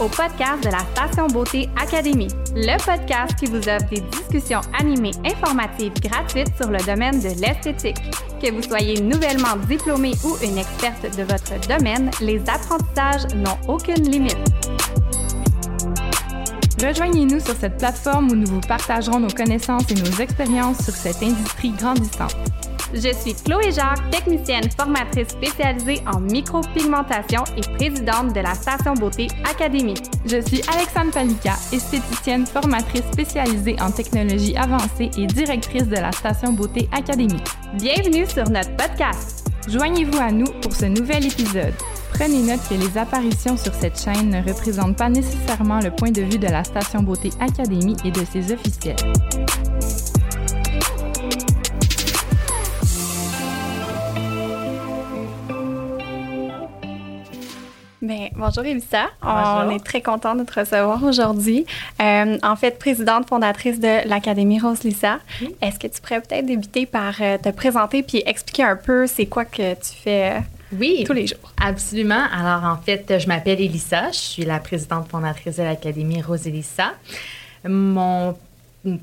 au podcast de la Station Beauté Académie, le podcast qui vous offre des discussions animées informatives gratuites sur le domaine de l'esthétique. Que vous soyez nouvellement diplômé ou une experte de votre domaine, les apprentissages n'ont aucune limite. Rejoignez-nous sur cette plateforme où nous vous partagerons nos connaissances et nos expériences sur cette industrie grandissante. Je suis Chloé Jacques, technicienne formatrice spécialisée en micropigmentation et présidente de la Station Beauté Académie. Je suis Alexandre Palika, esthéticienne formatrice spécialisée en technologie avancée et directrice de la Station Beauté Académie. Bienvenue sur notre podcast. Joignez-vous à nous pour ce nouvel épisode. Prenez note que les apparitions sur cette chaîne ne représentent pas nécessairement le point de vue de la Station Beauté Académie et de ses officiels. Bien, bonjour Elissa. On est très content de te recevoir aujourd'hui. Euh, en fait, présidente fondatrice de l'Académie Rose Lissa. Est-ce que tu pourrais peut-être débuter par euh, te présenter puis expliquer un peu c'est quoi que tu fais euh, oui, tous les jours? Absolument. Alors, en fait, je m'appelle Elissa. Je suis la présidente fondatrice de l'Académie Rose Elissa. Mon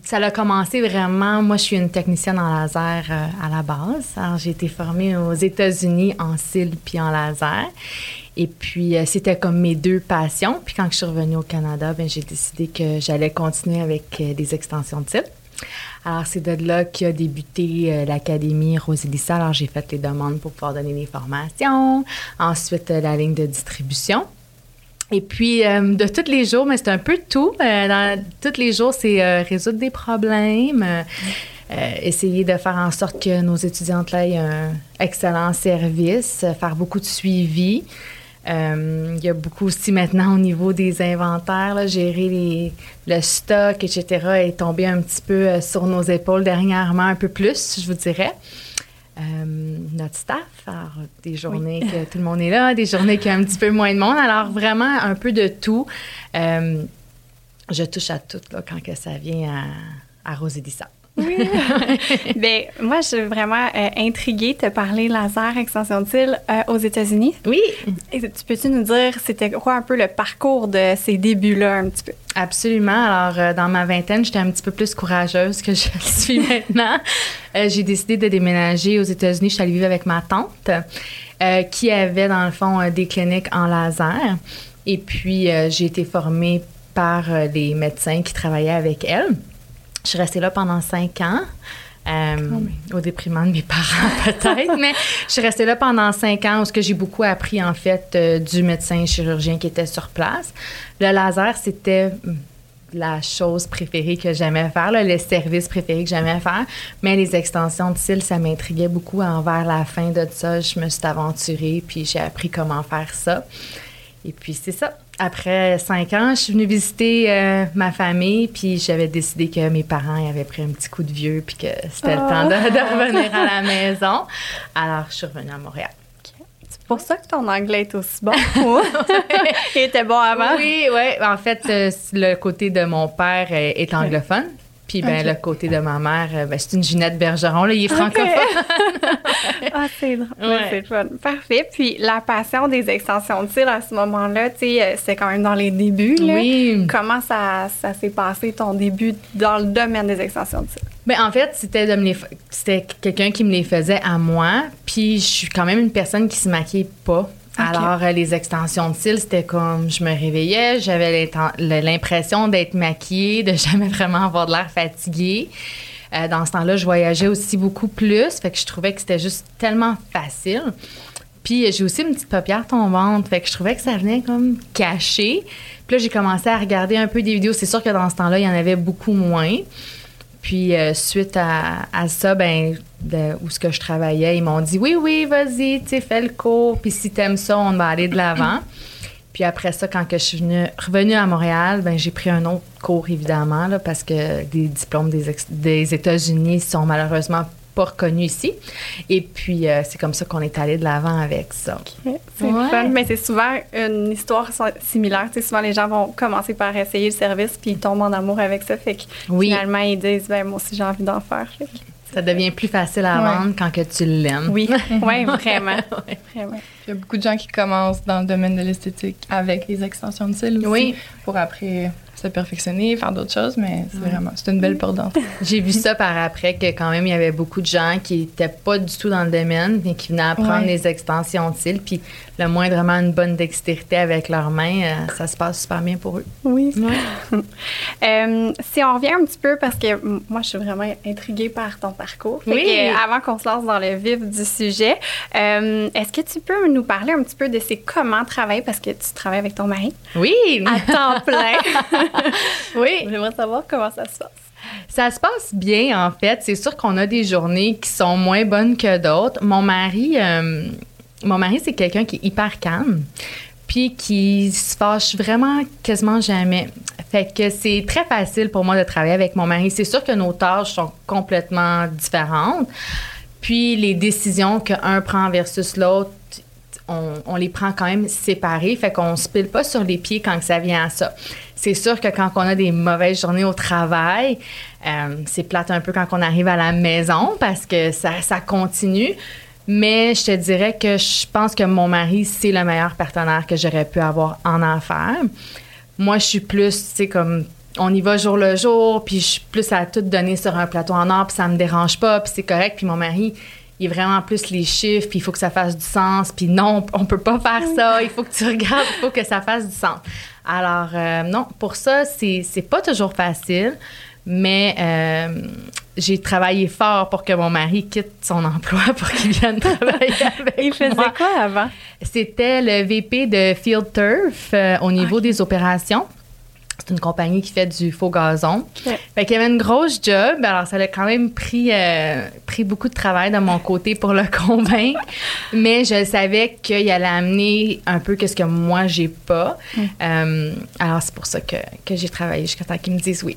ça a commencé vraiment. Moi, je suis une technicienne en laser à la base. Alors, j'ai été formée aux États-Unis en cils puis en laser. Et puis, euh, c'était comme mes deux passions. Puis, quand je suis revenue au Canada, ben, j'ai décidé que j'allais continuer avec euh, des extensions de type. Alors, c'est de là qu'a débuté euh, l'Académie Rosilissa. Alors, j'ai fait les demandes pour pouvoir donner des formations. Ensuite, la ligne de distribution. Et puis, de tous les jours, mais c'est un peu tout. dans, tous les jours, c'est résoudre des problèmes. essayer de faire en sorte que nos étudiantes aient un excellent service, faire beaucoup de suivi. Euh, il y a beaucoup aussi maintenant au niveau des inventaires, gérer les, le stock, etc., est tombé un petit peu euh, sur nos épaules dernièrement, un peu plus, je vous dirais. Euh, notre staff, alors des journées que tout le monde est là, des journées qu'il y a un petit peu moins de monde, alors vraiment un peu de tout. je touche à tout là, quand que ça vient à, à Rosédissa. Oui. Bien, moi, je suis vraiment euh, intriguée de te parler laser extension de cils euh, aux États-Unis. Oui. Et tu peux-tu nous dire, c'était quoi un peu le parcours de ces débuts-là, un petit peu? Absolument. Alors, euh, dans ma vingtaine, j'étais un petit peu plus courageuse que je le suis maintenant. j'ai décidé de déménager aux États-Unis. Je suis allée vivre avec ma tante, qui avait, dans le fond, des cliniques en laser. Et puis, j'ai été formée par les médecins qui travaillaient avec elle. Je suis restée là pendant cinq ans. Euh, au déprimant de mes parents peut-être, mais je suis restée là pendant cinq ans où j'ai beaucoup appris en fait euh, du médecin chirurgien qui était sur place. Le laser, c'était hum, la chose préférée que j'aimais faire, le service préféré que j'aimais faire, mais les extensions de cils, ça m'intriguait beaucoup. Envers la fin de ça, je me suis aventurée, puis j'ai appris comment faire ça. Et puis c'est ça après cinq ans, je suis venue visiter euh, ma famille, puis j'avais décidé que mes parents avaient pris un petit coup de vieux, puis que c'était le temps de, revenir à la maison. Alors, je suis revenue à Montréal. C'est pour ça que ton anglais est aussi bon. Il était bon avant. Oui, oui. En fait, euh, le côté de mon père est anglophone. Puis ben, le côté de ma mère, euh, ben, c'est une Ginette Bergeron, là, il est francophone. ah, c'est drôle. C'est fun. Parfait. Puis la passion des extensions de cils à ce moment-là, tu sais, euh, c'est quand même dans les débuts. Là. Oui. Comment ça, ça s'est passé, ton début dans le domaine des extensions de cils? Ben, en fait, c'était de me les c'était quelqu'un qui me les faisait à moi. Puis je suis quand même une personne qui se maquille pas. Alors, euh, les extensions de cils, c'était comme je me réveillais, j'avais l'impression d'être maquillée, de jamais vraiment avoir de l'air fatiguée. Euh, dans ce temps-là, je voyageais aussi beaucoup plus, fait que je trouvais que c'était juste tellement facile. Puis j'ai aussi une petite paupière tombante, fait que je trouvais que ça venait comme caché. Puis là, j'ai commencé à regarder un peu des vidéos. C'est sûr que dans ce temps-là, il y en avait beaucoup moins. Puis euh, suite à, ça, ben, où ce que je travaillais, ils m'ont dit oui, oui, vas-y, tu fais le cours. Puis si t'aimes ça, on va aller de l'avant. Puis après ça, quand que je suis revenue à Montréal, ben j'ai pris un autre cours évidemment là, parce que les diplômes des, des États-Unis sont malheureusement pas reconnu ici. Et puis, euh, c'est comme ça qu'on est allé de l'avant avec ça. C'est fun, mais c'est souvent une histoire similaire. Tu souvent, les gens vont commencer par essayer le service, puis ils tombent en amour avec ça. Fait que finalement, ils disent, ben, moi aussi, j'ai envie d'en faire. Ça devient plus facile à Ouais. vendre quand que tu l'aimes. Oui, oui, vraiment. Ouais. vraiment. Il y a beaucoup de gens qui commencent dans le domaine de l'esthétique avec les extensions de cils aussi. Oui. Pour après se perfectionner, faire d'autres choses, mais c'est Ouais. vraiment, c'est une belle porte d'entrée. J'ai vu ça par après que quand même il y avait beaucoup de gens qui étaient pas du tout dans le domaine mais qui venaient apprendre Ouais. les extensions de cils puis le moindrement une bonne dextérité avec leurs mains, euh, ça se passe super bien pour eux. Oui. Ouais. Euh, si on revient un petit peu, parce que moi, je suis vraiment intriguée par ton parcours. Fait Oui. que, euh, avant qu'on se lance dans le vif du sujet, euh, est-ce que tu peux nous parler un petit peu de c'est comment travailler, parce que tu travailles avec ton mari? Oui. à temps plein. oui. J'aimerais savoir comment ça se passe. Ça se passe bien, en fait. C'est sûr qu'on a des journées qui sont moins bonnes que d'autres. Mon mari, euh, mon mari, c'est quelqu'un qui est hyper calme, puis qui se fâche vraiment quasiment jamais. Fait que c'est très facile pour moi de travailler avec mon mari. C'est sûr que nos tâches sont complètement différentes. Puis les décisions qu'un prend versus l'autre, on, les prend quand même séparées. Fait qu'on se pile pas sur les pieds quand ça vient à ça. C'est sûr que quand on a des mauvaises journées au travail, euh, c'est plate un peu quand on arrive à la maison parce que ça, ça continue. Mais je te dirais que je pense que mon mari, c'est le meilleur partenaire que j'aurais pu avoir en affaires. Moi, je suis plus, tu sais, comme on y va jour le jour, puis je suis plus à tout donner sur un plateau en or, puis ça me dérange pas, puis c'est correct. Puis mon mari, il est vraiment plus les chiffres, puis il faut que ça fasse du sens, puis non, on peut pas faire ça, il faut que tu regardes, il faut que ça fasse du sens. Alors, euh, non, pour ça, c'est c'est pas toujours facile, mais euh, j'ai travaillé fort pour que mon mari quitte son emploi pour qu'il vienne travailler avec Il faisait moi. quoi avant? C'était le VP de Field Turf euh, au niveau des opérations. C'est une compagnie qui fait du faux gazon. Ok. Fait qu'il y avait une grosse job. Alors, ça a quand même pris, euh, pris beaucoup de travail de mon côté pour le convaincre. Mais je savais qu'il allait amener un peu que ce que moi, j'ai pas. Euh, alors, c'est pour ça que, que j'ai travaillé jusqu'à temps qu'ils me disent oui.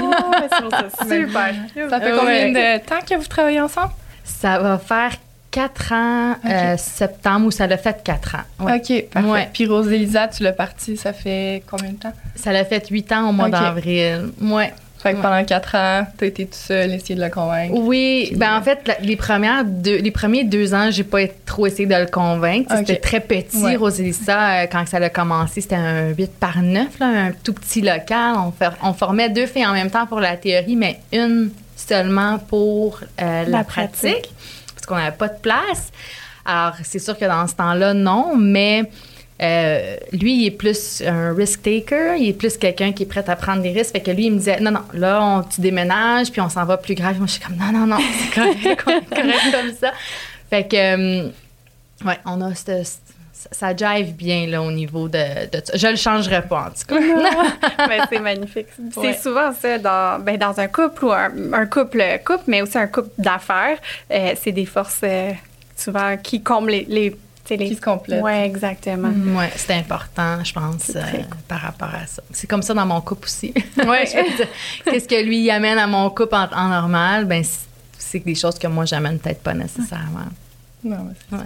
Oh, ça, super. Ça fait Ouais. combien de temps que vous travaillez ensemble? ça va faire quatre ans, euh, septembre, où ça l'a fait quatre ans. Ouais. OK, parfait. Ouais. Puis Rose-Élisa, tu l'as parti, ça fait combien de temps? Ça l'a fait huit ans au mois d'avril. Ouais. Fait que Ouais. pendant quatre ans, t'as été tout seul, essayer de le convaincre. Oui, ben en fait, la- les premières deux, les premiers deux ans, j'ai pas trop essayé de le convaincre. C'était très petit. Rosalissa, euh, quand ça a commencé, c'était un 8 par 9, là, un tout petit local. On, fer- on formait deux filles en même temps pour la théorie, mais une seulement pour euh, la, La pratique, pratique. Qu'on n'avait pas de place. Alors, c'est sûr que dans ce temps-là, non, mais euh, lui, il est plus un risk taker, il est plus quelqu'un qui est prêt à prendre des risques. Fait que lui, il me disait, non, non, là, on, tu déménages, puis on s'en va plus grave. Moi, je suis comme, non, non, non, c'est correct, comme ça. Fait que, euh, ouais, on a cette- ça jive bien, là, au niveau de, de. Je le changerais pas, en tout cas. Ben, c'est magnifique. C'est Ouais. souvent ça dans, ben, dans un couple ou un, un couple couple, mais aussi un couple d'affaires. euh, c'est des forces euh, souvent qui comblent les. les, Qui se complètent. Oui, exactement. Ouais, c'est important, je pense, euh, par rapport à ça. C'est comme ça dans mon couple aussi. Ouais. Je veux dire, Qu'est-ce que lui amène à mon couple en, en normal? Ben, c'est- c'est des choses que moi, j'amène peut-être pas nécessairement. Non, mais c'est Ouais.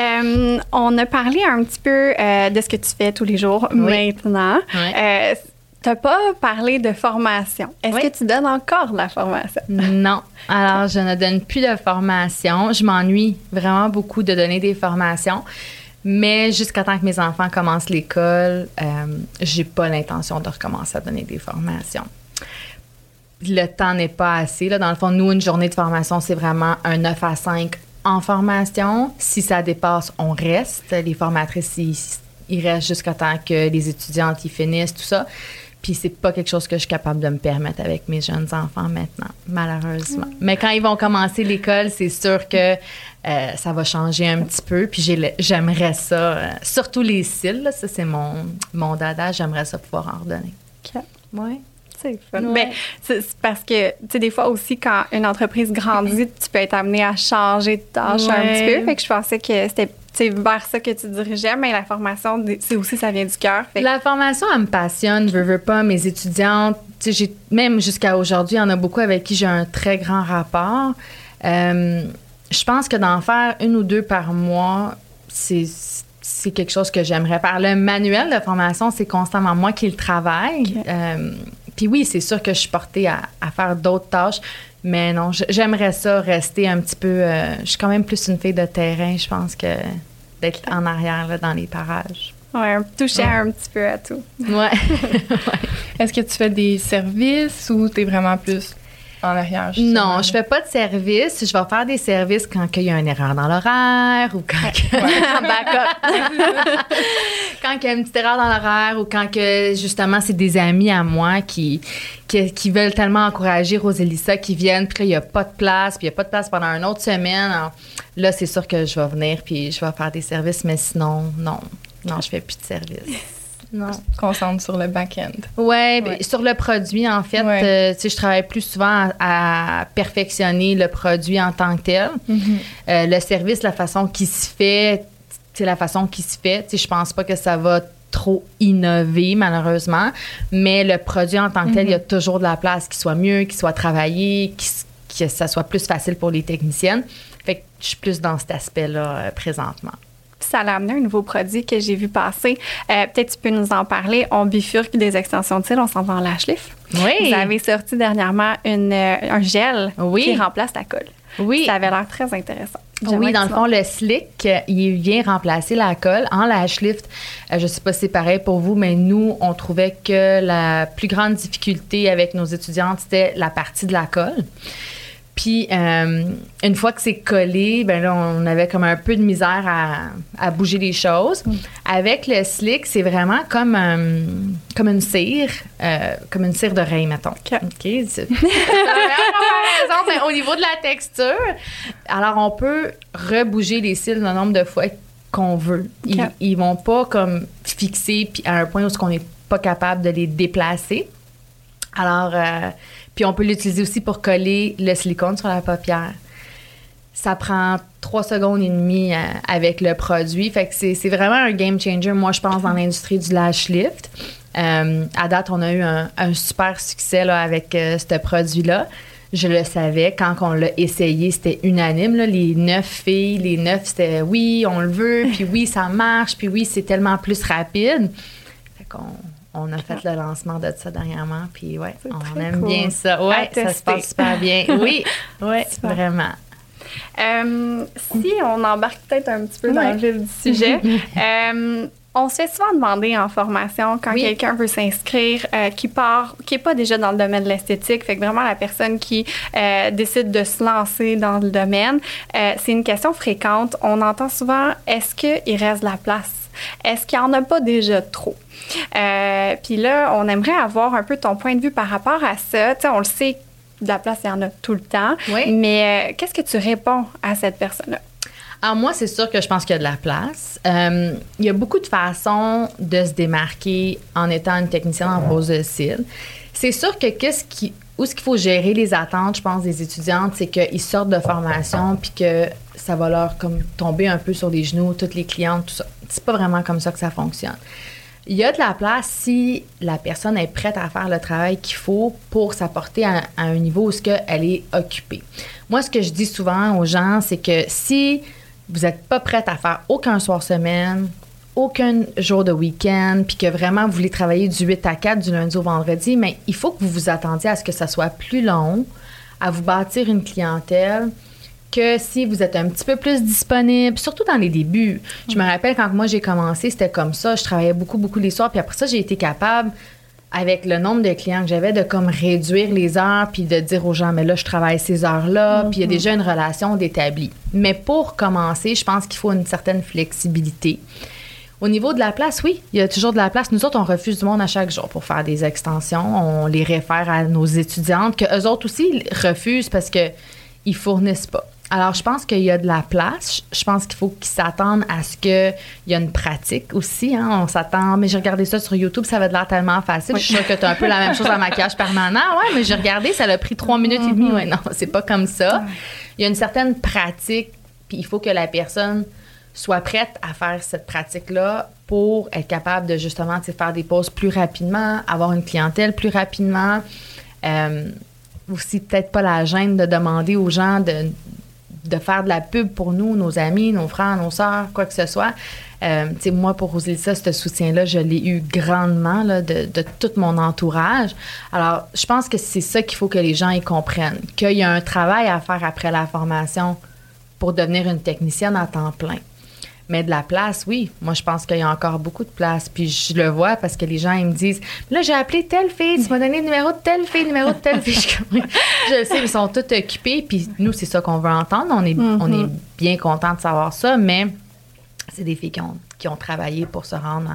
Euh, on a parlé un petit peu euh, de ce que tu fais tous les jours Oui. maintenant. Euh, tu n'as pas parlé de formation. Est-ce Oui. que tu donnes encore de la formation? Non. Alors, je ne donne plus de formation. Je m'ennuie vraiment beaucoup de donner des formations. Mais jusqu'à temps que mes enfants commencent l'école, j'ai pas l'intention de recommencer à donner des formations. Le temps n'est pas assez. Là. Dans le fond, nous, une journée de formation, c'est vraiment un 9 à 5 en formation. Si ça dépasse, on reste. Les formatrices, ils, ils restent jusqu'à temps que les étudiantes y finissent, tout ça. Puis c'est pas quelque chose que je suis capable de me permettre avec mes jeunes enfants maintenant, malheureusement. Mais quand ils vont commencer l'école, c'est sûr que euh, ça va changer un petit peu. Puis j'aimerais ça, euh, surtout les cils, là, ça c'est mon, mon dada, j'aimerais ça pouvoir en redonner. OK. Ouais. C'est fun. Ouais. Ben, c'est c'est parce que, tu sais, des fois aussi, quand une entreprise grandit, tu peux être amené à changer de tâche un petit peu. Fait que je pensais que c'était sais, vers ça que tu dirigeais, mais la formation, c'est aussi, ça vient du cœur. La formation, elle me passionne, veux, veux pas. Mes étudiantes, j'ai- même jusqu'à aujourd'hui, il y en a beaucoup avec qui j'ai un très grand rapport. Euh, je pense que d'en faire une ou deux par mois, c'est c'est quelque chose que j'aimerais faire. Le manuel de formation, c'est constamment moi qui le travaille. Euh, puis oui, c'est sûr que je suis portée à, faire d'autres tâches, mais non, j'aimerais ça rester un petit peu. Euh, je suis quand même plus une fille de terrain, je pense, que d'être en arrière là, dans les parages. Oui, toucher un petit peu à tout. Ouais. Est-ce que tu fais des services ou tu es vraiment plus en arrière? Non, je fais pas de service. Je vais faire des services quand il y a une erreur dans l'horaire ou quand quand il y a une petite erreur dans l'horaire ou quand que justement c'est des amis à moi qui, qui, veulent tellement encourager Rosélissa qui viennent puis il n'y a pas de place puis il n'y a pas de place pendant une autre semaine. là, c'est sûr que je vais venir puis je vais faire des services, mais sinon, non. Non, je fais plus de service. Non. concentre sur le back-end. Ouais, ben, sur le produit, en fait, euh, je travaille plus souvent à, perfectionner le produit en tant que tel. Mm-hmm. Euh, le service, la façon qui se fait, c'est la façon qui se fait. Je pense pas que ça va trop innover, malheureusement, mais le produit en tant que tel, il y a mm-hmm. toujours de la place qui soit mieux, qui soit travaillé, que ça soit plus facile pour les techniciennes. Fait que je suis plus dans cet aspect-là euh, présentement ça a amené un nouveau produit que j'ai vu passer. Euh, peut-être tu peux nous en parler. On bifurque des extensions de cils, on s'en va en lash lift. Oui. Vous avez sorti dernièrement une, euh, un gel qui remplace la colle. Oui. Ça avait l'air très intéressant. Oui, dans le fond, le slick, il vient remplacer la colle en lash lift. Euh, je sais pas si c'est pareil pour vous, mais nous, on trouvait que la plus grande difficulté avec nos étudiantes, c'était la partie de la colle. Puis euh, une fois que c'est collé, ben là, on avait comme un peu de misère à, bouger les choses. Mm. Avec le slick, c'est vraiment comme, euh, comme une cire, euh, comme une cire d'oreille, mettons. OK. okay au niveau de la texture, alors on peut rebouger les cils le nombre de fois qu'on veut. Ils, ils vont pas comme fixer puis à un point où on n'est pas capable de les déplacer. Alors, puis on peut l'utiliser aussi pour coller le silicone sur la paupière. Ça prend trois secondes et demie euh, avec le produit. Fait que c'est vraiment un game changer, moi, je pense, dans l'industrie du lash lift. Euh, à date, on a eu un, super succès là, avec euh, ce produit-là. Je le savais. Quand on l'a essayé, c'était unanime. Les neuf filles, les neuf, c'était oui, on le veut, puis oui, ça marche, puis oui, c'est tellement plus rapide. Fait qu'on on a fait le lancement de ça dernièrement, puis ouais, on aime bien ça. Ouais, ça se passe super bien. Oui, oui, vraiment. Euh, si on embarque peut-être un petit peu dans le vif du sujet, euh, on se fait souvent demander en formation quand quelqu'un veut s'inscrire, euh, qui part, qui n'est pas déjà dans le domaine de l'esthétique, fait que vraiment la personne qui décide de se lancer dans le domaine, c'est une question fréquente. On entend souvent est-ce qu'il reste de la place? Est-ce qu'il n'y en a pas déjà trop? Euh, puis là, on aimerait avoir un peu ton point de vue par rapport à ça. Tu sais, on le sait, de la place, il y en a tout le temps. Mais euh, qu'est-ce que tu réponds à cette personne-là? Alors moi, c'est sûr que je pense qu'il y a de la place. Euh, il y a beaucoup de façons de se démarquer en étant une technicienne en pose de cils. C'est sûr que qu'est-ce qui, où ce qu'il faut gérer les attentes, je pense, des étudiantes, c'est qu'ils sortent de formation puis que ça va leur comme tomber un peu sur les genoux, toutes les clientes, tout ça. C'est pas vraiment comme ça que ça fonctionne. Il y a de la place si la personne est prête à faire le travail qu'il faut pour s'apporter à, un niveau où ce elle est occupée. Moi, ce que je dis souvent aux gens, c'est que si vous n'êtes pas prête à faire aucun soir semaine, aucun jour de week-end, puis que vraiment vous voulez travailler du 8 à 4 du lundi au vendredi, mais il faut que vous vous attendiez à ce que ça soit plus long, à vous bâtir une clientèle, que si vous êtes un petit peu plus disponible, surtout dans les débuts. Je me rappelle quand moi j'ai commencé, c'était comme ça. Je travaillais beaucoup, beaucoup les soirs. Puis après ça, j'ai été capable, avec le nombre de clients que j'avais, de comme réduire les heures puis de dire aux gens, mais là, je travaille ces heures-là. Puis il y a mhm. déjà une relation d'établi. Mais pour commencer, je pense qu'il faut une certaine flexibilité. Au niveau de la place, oui, il y a toujours de la place. Nous autres, on refuse du monde à chaque jour pour faire des extensions. On les réfère à nos étudiantes, que eux autres aussi refusent parce que ils fournissent pas. Alors, je pense qu'il y a de la place. Je pense qu'il faut qu'ils s'attendent à ce qu'il y a une pratique aussi. Hein. On s'attend, mais j'ai regardé ça sur YouTube, ça va de l'air tellement facile. Je suis sûre que tu as un peu la même chose en maquillage permanent. Ouais, mais j'ai regardé, ça a pris trois minutes et demie. Ouais, non, c'est pas comme ça. Il y a une certaine pratique, puis il faut que la personne soit prête à faire cette pratique-là pour être capable de justement faire des pauses plus rapidement, avoir une clientèle plus rapidement. Euh, aussi, peut-être pas la gêne de demander aux gens de faire de la pub pour nous, nos amis, nos frères, nos sœurs, quoi que ce soit. Euh, moi, pour ça, ce soutien-là, je l'ai eu grandement de, de, tout mon entourage. Alors, je pense que c'est ça qu'il faut que les gens y comprennent, qu'il y a un travail à faire après la formation pour devenir une technicienne à temps plein. Mais de la place, oui. Moi, je pense qu'il y a encore beaucoup de place. Puis je le vois parce que les gens, ils me disent Là, j'ai appelé telle fille, tu m'as donné le numéro de telle fille, le numéro de telle fille. je sais, ils sont tous occupés. Puis nous, c'est ça qu'on veut entendre. On est, on est mm-hmm. bien content de savoir ça. Mais c'est des filles qui ont, qui ont travaillé pour se rendre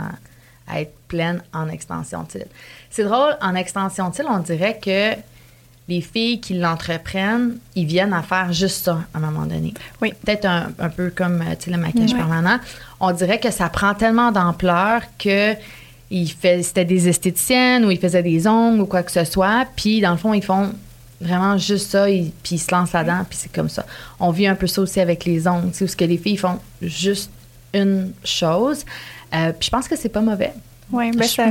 à, être pleines en extension de C'est drôle, en extension de on dirait que les filles qui l'entreprennent, ils viennent à faire juste ça à un moment donné. Oui. Peut-être un, peu comme euh, le maquillage permanent. On dirait que ça prend tellement d'ampleur que c'était des esthéticiennes ou ils faisaient des ongles ou quoi que ce soit. Puis, dans le fond, ils font vraiment juste ça, puis ils se lancent là-dedans, puis c'est comme ça. On vit un peu ça aussi avec les ongles, où ce que les filles font juste une chose. Euh, puis je pense que c'est pas mauvais. Oui, ben ça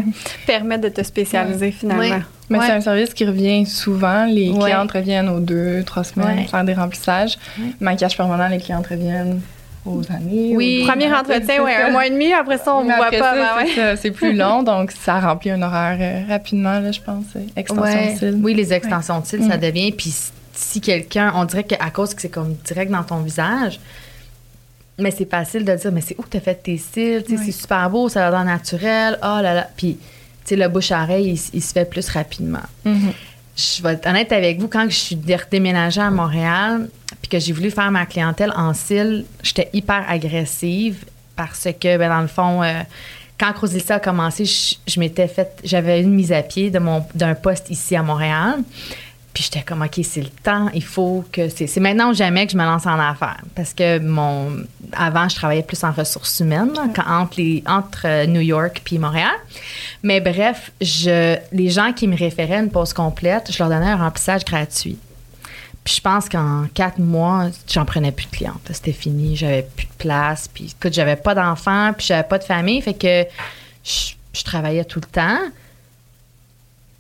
permet de te spécialiser finalement. Mais c'est un service qui revient souvent. Les clientes reviennent aux deux, trois semaines faire des remplissages. Maquillage permanent, les clientes reviennent aux années. Oui, premier entretien, oui, un mois et demi. Après ça, on ne voit pas. Ben c'est plus long, donc ça remplit un horaire euh, rapidement, là, je pense. Euh, extension de cils. Oui, les extensions de cils, ça devient. Puis si quelqu'un, on dirait qu'à cause que c'est comme direct dans ton visage, mais c'est facile de dire, mais c'est où tu as fait tes cils? C'est super beau, ça a l'air naturel. Oh là là. Puis, sais, le bouche-oreille, il, se fait plus rapidement. Mm-hmm. Je vais être honnête avec vous, quand je suis déménagée à Montréal, puis que j'ai voulu faire ma clientèle en cils, j'étais hyper agressive parce que, ben, dans le fond, euh, quand Rosilsa a commencé, je, je m'étais fait, j'avais une mise à pied de mon, d'un poste ici à Montréal. Puis j'étais comme, OK, c'est le temps, il faut que. C'est maintenant ou jamais que je me lance en affaires. Parce que mon. Avant, je travaillais plus en ressources humaines, entre, euh, New York puis Montréal. Mais bref, je, les gens qui me référaient une pause complète, je leur donnais un remplissage gratuit. Puis je pense qu'en quatre mois, j'en prenais plus de clientes. C'était fini, j'avais plus de place. Puis écoute, j'avais pas d'enfants, puis j'avais pas de famille. Fait que je, je travaillais tout le temps.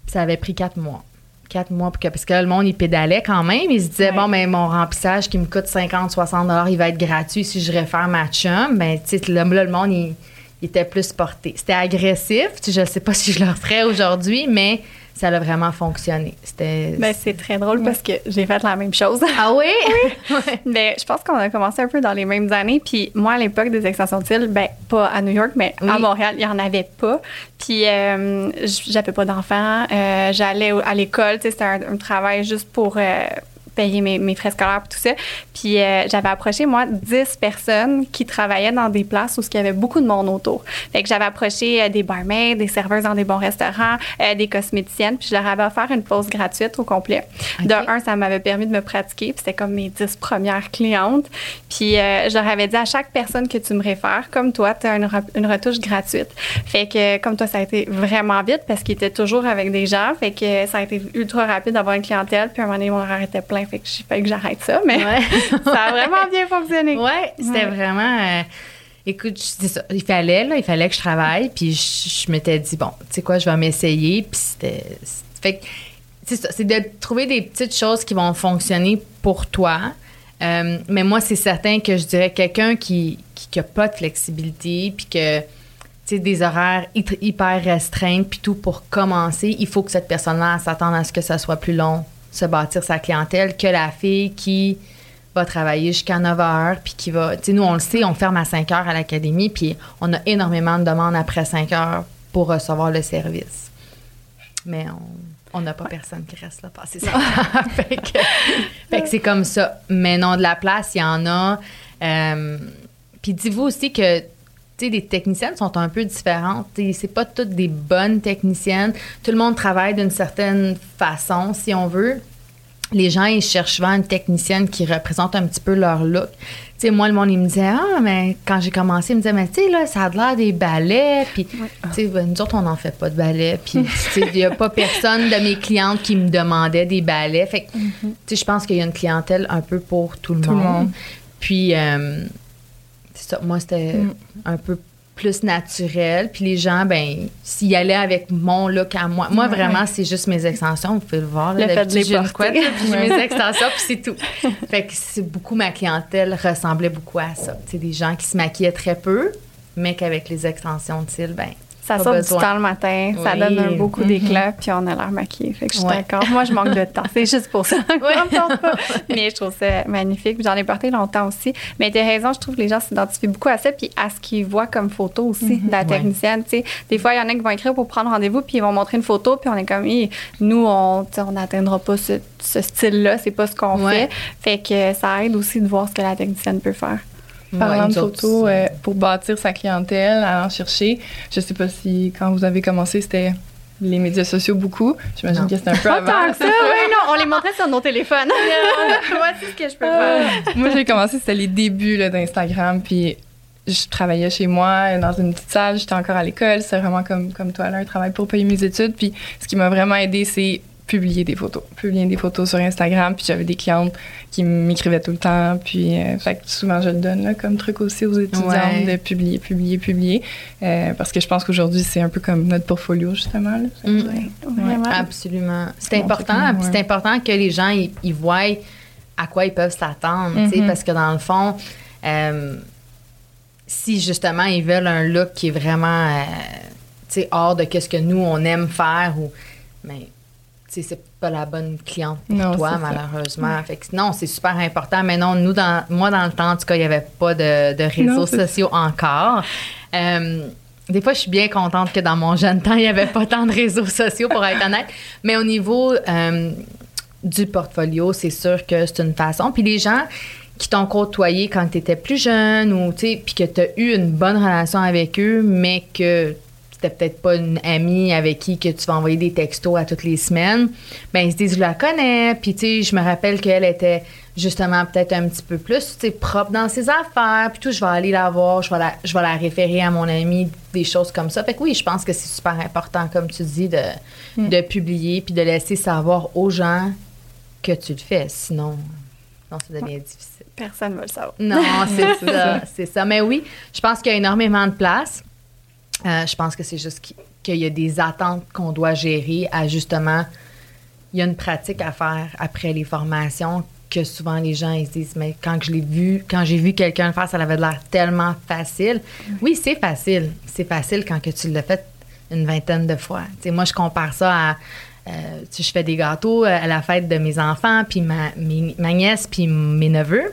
Ça avait pris quatre mois quatre mois, parce que le monde, il pédalait quand même. Il se disait, bon, mais mon remplissage qui me coûte 50, 60 il va être gratuit si je réfère ma chum. Ben, tu sais, là, le monde, il, était plus porté. C'était agressif. je ne sais pas si je le ferais aujourd'hui, mais ça a vraiment fonctionné. C'était. Ben, c'est très drôle parce que j'ai fait la même chose. Ah oui? oui. Ben, je pense qu'on a commencé un peu dans les mêmes années. Puis moi, à l'époque des extensions de cils, ben, pas à New York, mais à Montréal, il n'y en avait pas. Puis euh, j'avais pas d'enfants. Euh, j'allais à l'école. C'était un, travail juste pour. Euh, payer mes, mes, frais scolaires et tout ça. Puis euh, j'avais approché, moi, 10 personnes qui travaillaient dans des places où il y avait beaucoup de monde autour. Fait que j'avais approché euh, des barmaids, des serveuses dans des bons restaurants, euh, des cosméticiennes, puis je leur avais offert une pause gratuite au complet. De un, ça m'avait permis de me pratiquer, puis c'était comme mes 10 premières clientes. Puis je leur avais dit à chaque personne que tu me réfères, comme toi, tu as une, une, retouche gratuite. Fait que comme toi, ça a été vraiment vite parce qu'ils étaient toujours avec des gens. Fait que ça a été ultra rapide d'avoir une clientèle, puis à un moment donné, mon horaire était plein fait que que j'arrête ça, mais ça a vraiment bien fonctionné. Oui, c'était vraiment. Euh, écoute, ça, il fallait, là, il fallait que je travaille, puis je, m'étais dit, bon, tu sais quoi, je vais m'essayer, puis c'était. Fait que, c'est de trouver des petites choses qui vont fonctionner pour toi. Euh, mais moi, c'est certain que je dirais quelqu'un qui n'a pas de flexibilité, puis que des horaires hyper restreints, puis tout pour commencer, il faut que cette personne-là s'attende à ce que ça soit plus long se bâtir sa clientèle que la fille qui va travailler jusqu'à 9 heures, puis qui va. Tu sais, nous, on le sait, on ferme à 5 heures à l'académie, puis on a énormément de demandes après 5 heures pour recevoir le service. Mais on n'a pas personne qui reste là passer ça. fait que, c'est comme ça. Mais non, de la place, il y en a. Euh, puis dis-vous aussi que des techniciennes sont un peu différentes. C'est pas toutes des bonnes techniciennes. Tout le monde travaille d'une certaine façon, si on veut. Les gens, ils cherchent souvent une technicienne qui représente un petit peu leur look. moi, le monde, il me disait, ah, mais quand j'ai commencé, il me disait, mais tu sais, là, ça a l'air des balais. Puis, tu sais, ben, nous autres, on n'en fait pas de balais. Puis, il n'y a pas personne de mes clientes qui me demandait des balais. Fait que, mm-hmm. tu sais, je pense qu'il y a une clientèle un peu pour tout le, monde. Puis, euh, moi, c'était mm. un peu plus naturel. Puis les gens, ben, s'ils allaient avec mon look à moi, moi vraiment, c'est juste mes extensions. Vous pouvez le voir. Là, le fait de les porter. puis mes extensions, puis c'est tout. fait que c'est beaucoup ma clientèle ressemblait beaucoup à ça. C'est des gens qui se maquillaient très peu, mais qu'avec les extensions de cils, ben ça sort du temps le matin, ça donne un beau coup d'éclat, puis on a l'air maquillé. Fait que je suis d'accord. Moi, je manque de temps. C'est juste pour ça. Mais je trouve ça magnifique. J'en ai porté longtemps aussi. Mais tu as raison, je trouve que les gens s'identifient beaucoup à ça, puis à ce qu'ils voient comme photo aussi de la technicienne. Des fois, il y en a qui vont écrire pour prendre rendez-vous, puis ils vont montrer une photo, puis on est comme, nous, on n'atteindra pas ce, style-là, c'est pas ce qu'on fait. Fait que ça aide aussi de voir ce que la technicienne peut faire. Parlant de photos, euh, pour bâtir sa clientèle, à en chercher, je sais pas si quand vous avez commencé, c'était les médias sociaux beaucoup. J'imagine que c'était un peu avant. ça, oui, non, on les montrait sur nos téléphones. Voici ce que je peux faire. moi, j'ai commencé, c'était les débuts d'Instagram, puis je travaillais chez moi dans une petite salle, j'étais encore à l'école, c'est vraiment comme, comme toi là, un travail pour payer mes études. Puis ce qui m'a vraiment aidé, c'est publier des photos. Publier des photos sur Instagram. Puis j'avais des clientes qui m'écrivaient tout le temps. Puis euh, fait souvent, je le donne là, comme truc aussi aux étudiants de publier, publier, publier. Euh, parce que je pense qu'aujourd'hui, c'est un peu comme notre portfolio, justement. Mm. Absolument. C'est important. C'est important que les gens, ils, voient à quoi ils peuvent s'attendre. Mm-hmm. Parce que dans le fond, euh, si justement, ils veulent un look qui est vraiment hors de ce que nous, on aime faire ou... Mais c'est pas la bonne cliente pour toi, malheureusement. non, c'est super important. Mais non, nous, dans, moi, dans le temps, en tout cas, il n'y avait pas de, réseaux sociaux encore. Euh, des fois, je suis bien contente que dans mon jeune temps, il n'y avait pas tant de réseaux sociaux, pour être honnête. Mais au niveau euh, du portfolio, c'est sûr que c'est une façon. Puis les gens qui t'ont côtoyé quand tu étais plus jeune ou, tu sais, puis que tu as eu une bonne relation avec eux, mais que c'était peut-être pas une amie avec qui que tu vas envoyer des textos à toutes les semaines, ben ils se disent je la connais, puis tu sais je me rappelle qu'elle était justement peut-être un petit peu plus tu propre dans ses affaires, puis tout je vais aller la voir, je vais la je vais la référer à mon amie, des choses comme ça. Fait que oui, je pense que c'est super important comme tu dis de mm. de publier puis de laisser savoir aux gens que tu le fais, sinon non, ça devient difficile. Personne ne va le savoir. Non, c'est ça, c'est ça. Mais oui, je pense qu'il y a énormément de place. Euh, je pense que c'est juste qu'il y a des attentes qu'on doit gérer à justement. Il y a une pratique à faire après les formations que souvent les gens ils se disent mais quand je l'ai vu quand j'ai vu quelqu'un le faire ça avait l'air tellement facile. Oui c'est facile. C'est facile quand que tu l'as fait une vingtaine de fois. Moi je compare ça à euh, je fais des gâteaux à la fête de mes enfants puis ma, ma nièce puis mes neveux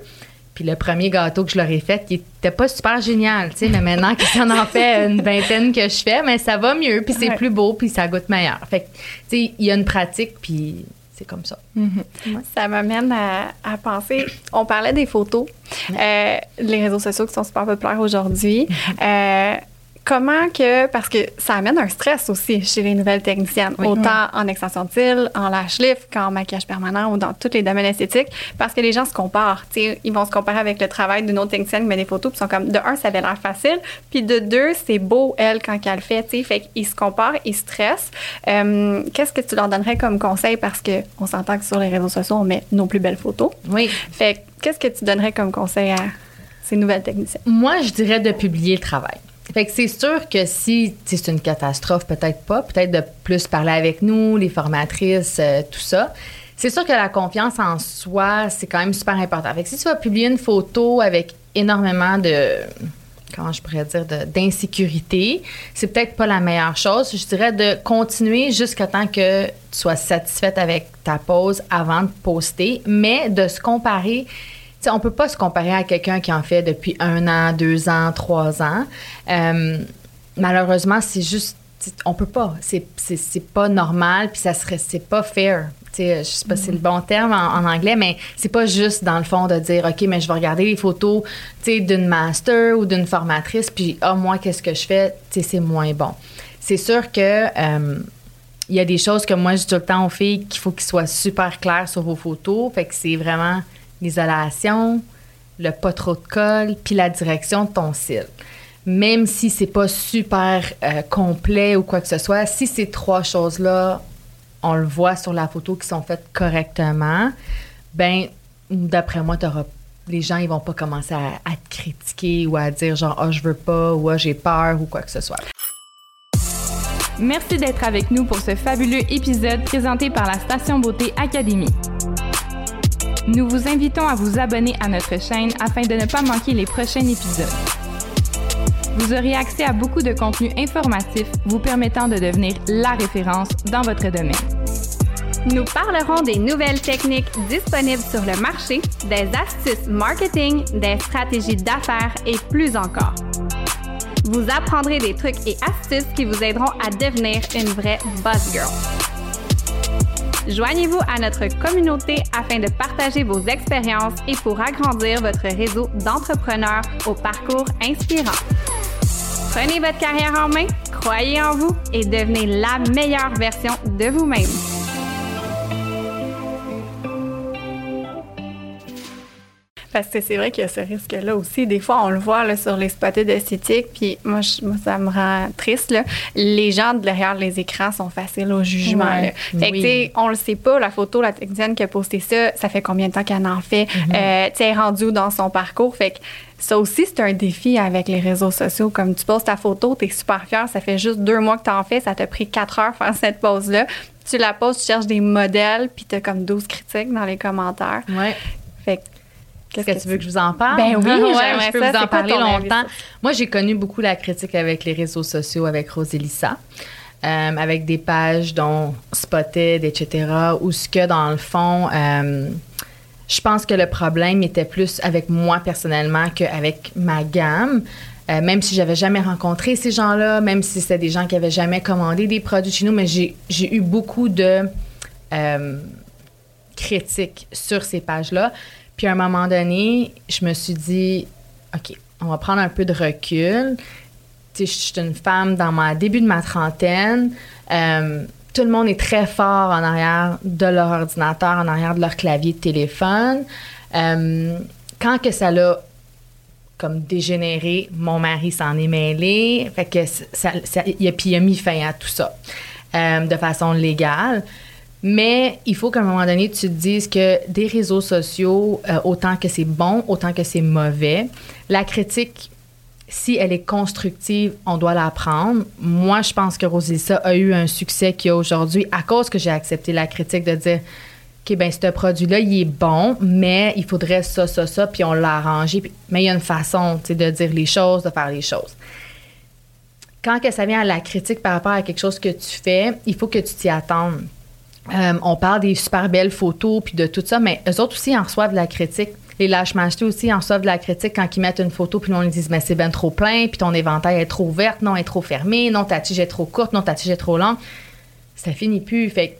puis le premier gâteau que je leur ai fait, il était pas super génial, tu sais, mais maintenant que j'en en fait une vingtaine que je fais, mais ça va mieux, puis c'est plus beau, puis ça goûte meilleur. Fait que, tu sais, il y a une pratique, puis c'est comme ça. Mm-hmm. Ça m'amène à, penser, on parlait des photos, euh, les réseaux sociaux qui sont super populaires aujourd'hui. Mm-hmm. Euh, comment que, parce que ça amène un stress aussi chez les nouvelles techniciennes, autant en extension de cils, en lash lift qu'en maquillage permanent ou dans tous les domaines esthétiques, parce que les gens se comparent. ils vont se comparer avec le travail d'une autre technicienne qui met des photos, puis sont comme, de un, ça avait l'air facile, puis de deux, c'est beau, elle, quand elle fait, tu fait qu'ils se comparent, ils stressent. Euh, qu'est-ce que tu leur donnerais comme conseil? Parce qu'on s'entend que sur les réseaux sociaux, on met nos plus belles photos. Oui. Fait qu'est-ce que tu donnerais comme conseil à ces nouvelles techniciennes? Moi, je dirais de publier le travail. Fait que c'est sûr que si c'est une catastrophe, peut-être pas, peut-être de plus parler avec nous, les formatrices, euh, tout ça. C'est sûr que la confiance en soi, c'est quand même super important. Fait que si tu vas publier une photo avec énormément de comment je pourrais dire d'insécurité, c'est peut-être pas la meilleure chose. Je dirais de continuer jusqu'à temps que tu sois satisfaite avec ta pose avant de poster, mais de se comparer on on peut pas se comparer à quelqu'un qui en fait depuis un an, deux ans, trois ans. Euh, malheureusement, c'est juste, on peut pas. C'est, pas normal, puis ça serait, c'est pas fair. Je sais pas si c'est le bon terme en, anglais, mais c'est pas juste dans le fond de dire OK, mais je vais regarder les photos d'une master ou d'une formatrice, puis ah, moi, qu'est-ce que je fais? c'est moins bon. C'est sûr que euh, il y a des choses que moi, je dis tout le temps aux filles qu'il faut qu'ils soient super clairs sur vos photos. Fait que c'est vraiment l'isolation, le pas trop de colle, puis la direction de ton cil. Même si c'est pas super euh, complet ou quoi que ce soit, si ces trois choses-là, on le voit sur la photo qui sont faites correctement, ben d'après moi, les gens ils vont pas commencer à, te critiquer ou à dire genre oh, je veux pas ou oh, j'ai peur ou quoi que ce soit. Merci d'être avec nous pour ce fabuleux épisode présenté par la Station Beauté Académie. Nous vous invitons à vous abonner à notre chaîne afin de ne pas manquer les prochains épisodes. Vous aurez accès à beaucoup de contenus informatifs vous permettant de devenir la référence dans votre domaine. Nous parlerons des nouvelles techniques disponibles sur le marché, des astuces marketing, des stratégies d'affaires et plus encore. Vous apprendrez des trucs et astuces qui vous aideront à devenir une vraie buzz girl. Joignez-vous à notre communauté afin de partager vos expériences et pour agrandir votre réseau d'entrepreneurs au parcours inspirant. Prenez votre carrière en main, croyez en vous et devenez la meilleure version de vous-même. Parce que c'est vrai qu'il y a ce risque-là aussi. Des fois, on le voit là, sur les spots d'esthétique, puis moi, ça me rend triste. Là. Les gens derrière les écrans sont faciles au jugement. Fait que, on le sait pas, la photo, la technicienne qui a posté ça, ça fait combien de temps qu'elle en fait? Mm -hmm. rendu dans son parcours? Fait que ça aussi, c'est un défi avec les réseaux sociaux. Comme tu poses ta photo, tu es super fière, ça fait juste deux mois que tu en fais, ça t'a pris quatre heures faire cette pose-là. Tu la poses, tu cherches des modèles, puis tu as comme 12 critiques dans les commentaires. Ouais. Fait que Qu'est-ce que, tu veux que je vous en parle? Ben oui, ouais, je peux vous en parler longtemps. Moi, j'ai connu beaucoup la critique avec les réseaux sociaux, avec Roselissa, euh, avec des pages dont Spotted, etc., où ce que, dans le fond, euh, je pense que le problème était plus avec moi personnellement qu'avec ma gamme. Euh, même si j'avais jamais rencontré ces gens-là, même si c'était des gens qui avaient jamais commandé des produits chez nous, mais j'ai eu beaucoup de critiques sur ces pages-là. Puis à un moment donné, je me suis dit, OK, on va prendre un peu de recul. Tu je suis une femme dans ma début de ma trentaine. Euh, tout le monde est très fort en arrière de leur ordinateur, en arrière de leur clavier de téléphone. Euh, quand que ça l'a comme dégénéré, mon mari s'en est mêlé. Fait que ça, ça, il, a, puis il a mis fin à tout ça euh, de façon légale. Mais il faut qu'à un moment donné, tu te dises que des réseaux sociaux, euh, autant que c'est bon, autant que c'est mauvais, la critique, si elle est constructive, on doit la prendre. Moi, je pense que Rosissa a eu un succès qu'il a aujourd'hui à cause que j'ai accepté la critique de dire OK, ben ce produit-là, il est bon, mais il faudrait ça, ça, ça, puis on l'a arrangé. Mais il y a une façon de dire les choses, de faire les choses. Quand que ça vient à la critique par rapport à quelque chose que tu fais, il faut que tu t'y attendes. Euh, on parle des super belles photos puis de tout ça, mais eux autres aussi en reçoivent de la critique. Les lâches m'acheter aussi en reçoivent de la critique quand ils mettent une photo puis on ils disent mais c'est ben trop plein puis ton éventail est trop ouverte, non, est trop fermée, non, ta tige est trop courte, non, ta tige est trop longue. Ça finit plus. Fait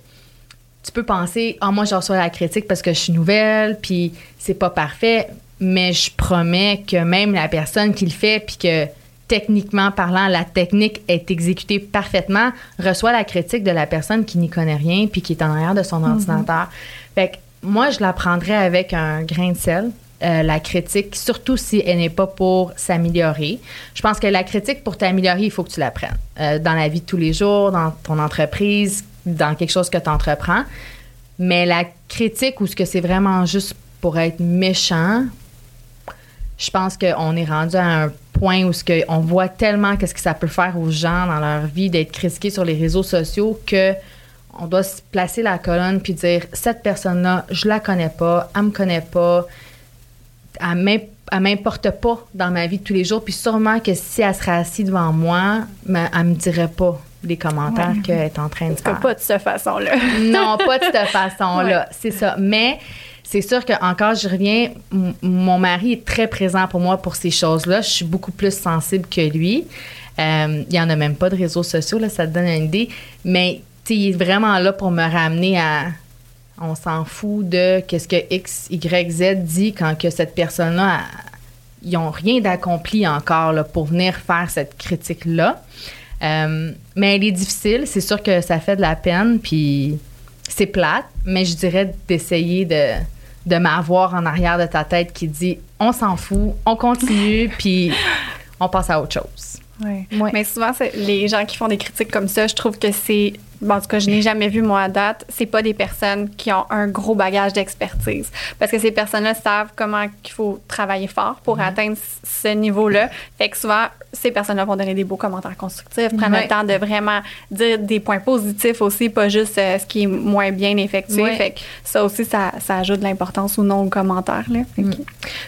tu peux penser ah moi je reçois la critique parce que je suis nouvelle puis c'est pas parfait, mais je promets que même la personne qui le fait puis que techniquement parlant, la technique est exécutée parfaitement, reçoit la critique de la personne qui n'y connaît rien puis qui est en arrière de son ordinateur. Fait que moi, je la prendrais avec un grain de sel. Euh, la critique, surtout si elle n'est pas pour s'améliorer. Je pense que la critique, pour t'améliorer, il faut que tu la prennes. Euh, dans la vie de tous les jours, dans ton entreprise, dans quelque chose que tu entreprends. Mais la critique, ou ce que c'est vraiment juste pour être méchant, je pense qu'on est rendu à un point où ce que on voit tellement qu'est-ce que ça peut faire aux gens dans leur vie d'être critiqués sur les réseaux sociaux que on doit se placer la colonne puis dire cette personne-là, je la connais pas, elle me connaît pas, elle m'importe pas dans ma vie de tous les jours puis sûrement que si elle serait assise devant moi, mais elle me dirait pas les commentaires qu'elle est en train de faire. Pas de cette façon-là. non, pas de cette façon-là, c'est ça. Mais c'est sûr que encore je reviens mon mari est très présent pour moi pour ces choses-là. Je suis beaucoup plus sensible que lui. Euh, il y en a même pas de réseaux sociaux là ça te donne une idée. Mais il est vraiment là pour me ramener à on s'en fout de qu'est-ce que X Y Z dit quand que cette personne là ils ont rien d'accompli encore pour venir faire cette critique là euh, mais elle est difficile. C'est sûr que ça fait de la peine puis c'est plate mais je dirais d'essayer de de m'avoir en arrière de ta tête qui dit on s'en fout, on continue, puis on passe à autre chose. Oui. Mais souvent, les gens qui font des critiques comme ça, je trouve que c'est Bon, en tout cas, je n'ai jamais vu, moi, à date, c'est pas des personnes qui ont un gros bagage d'expertise. Parce que ces personnes-là savent comment il faut travailler fort pour atteindre ce niveau-là. Fait que souvent, ces personnes-là vont donner des beaux commentaires constructifs, prendre le temps de vraiment dire des points positifs aussi, pas juste euh, ce qui est moins bien effectué. Fait que ça aussi, ça, ça ajoute de l'importance ou non aux commentaires. Là. Mm.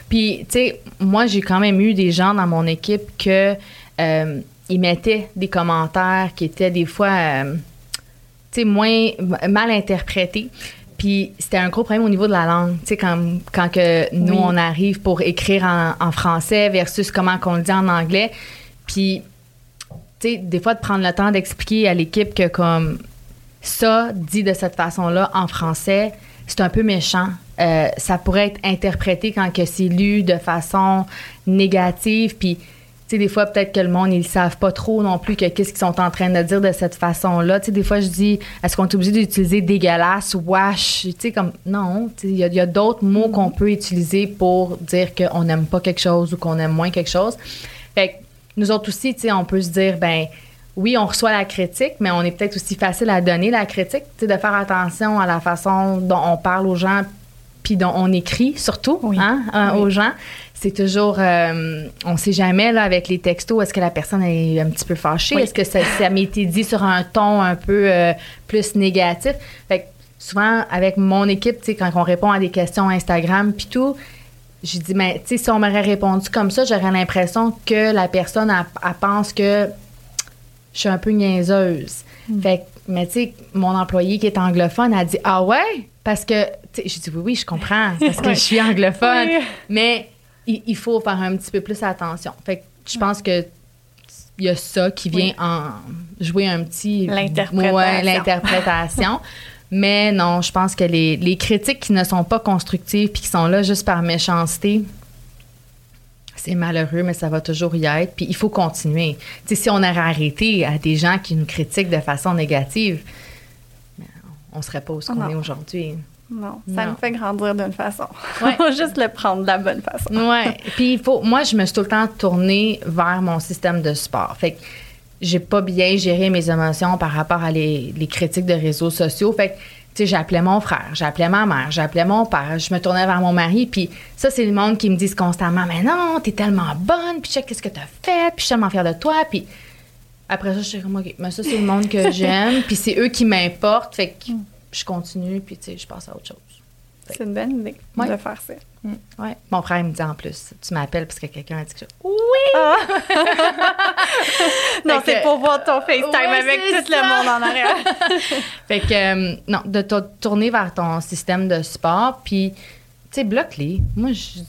Puis, tu sais, moi, j'ai quand même eu des gens dans mon équipe que euh, ils mettaient des commentaires qui étaient des fois, euh, tu sais, moins mal interprétés. Puis c'était un gros problème au niveau de la langue. Tu sais, quand, quand que nous, on arrive pour écrire en, en français versus comment qu'on le dit en anglais. Puis, tu sais, des fois, de prendre le temps d'expliquer à l'équipe que comme ça, dit de cette façon-là en français, c'est un peu méchant. Euh, ça pourrait être interprété quand que c'est lu de façon négative. Puis, sais, des fois, peut-être que le monde, ils savent pas trop non plus que qu'est-ce qu'ils sont en train de dire de cette façon-là. Tu des fois, je dis, est-ce qu'on est obligé d'utiliser dégueulasse, wash? Tu sais, comme, non. Il y a, d'autres mots qu'on peut utiliser pour dire qu'on n'aime pas quelque chose ou qu'on aime moins quelque chose. Nous autres aussi, on peut se dire, ben oui, on reçoit la critique, mais on est peut-être aussi facile à donner la critique, de faire attention à la façon dont on parle aux gens, puis dont on écrit surtout hein, euh, aux gens. C'est toujours, euh, on sait jamais là avec les textos, est-ce que la personne est un petit peu fâchée, est-ce que ça, ça été dit sur un ton un peu euh, plus négatif? Fait que souvent avec mon équipe, tu sais, quand on répond à des questions Instagram puis tout, je dis mais tu sais si on m'aurait répondu comme ça, j'aurais l'impression que la personne elle, pense que je suis un peu niaiseuse. Mm. Fait mais tu sais, mon employé qui est anglophone a dit Ah ouais? Parce que, j'ai dit Oui, oui, je comprends, parce que je suis anglophone. Mais il, faut faire un petit peu plus attention. Fait que je pense que il y a ça qui vient en jouer un petit. L'interprétation. Ouais, l'interprétation. Mais non, je pense que les, les, critiques qui ne sont pas constructives puis qui sont là juste par méchanceté, c'est malheureux, mais ça va toujours y être. Puis il faut continuer. sais, si on avait arrêté à des gens qui nous critiquent de façon négative, on serait pas où ce qu'on est aujourd'hui. Non, ça nous fait grandir d'une façon. Ouais. faut juste le prendre de la bonne façon. Oui. Puis il faut. Moi, je me suis tout le temps tournée vers mon système de sport. Fait que j'ai pas bien géré mes émotions par rapport à les, les critiques de réseaux sociaux. Fait que tu sais, j'appelais mon frère, j'appelais ma mère, j'appelais mon père, je me tournais vers mon mari, puis ça, c'est le monde qui me dit constamment, mais non, t'es tellement bonne, puis check qu'est-ce que t'as fait, puis je suis tellement fière de toi, puis après ça, je suis comme, OK, mais ça, c'est le monde que j'aime, puis c'est eux qui m'importent, fait que je continue, puis tu sais, je passe à autre chose. C'est une bonne idée de faire ça. Mm. Ouais. Mon frère me dit en plus, tu m'appelles parce que quelqu'un a dit que je... Oui! Ah! non, c'est pour voir ton FaceTime avec tout le monde en arrière. fait que, euh, non, de te tourner vers ton système de sport, puis, tu sais, bloque-les. Moi, je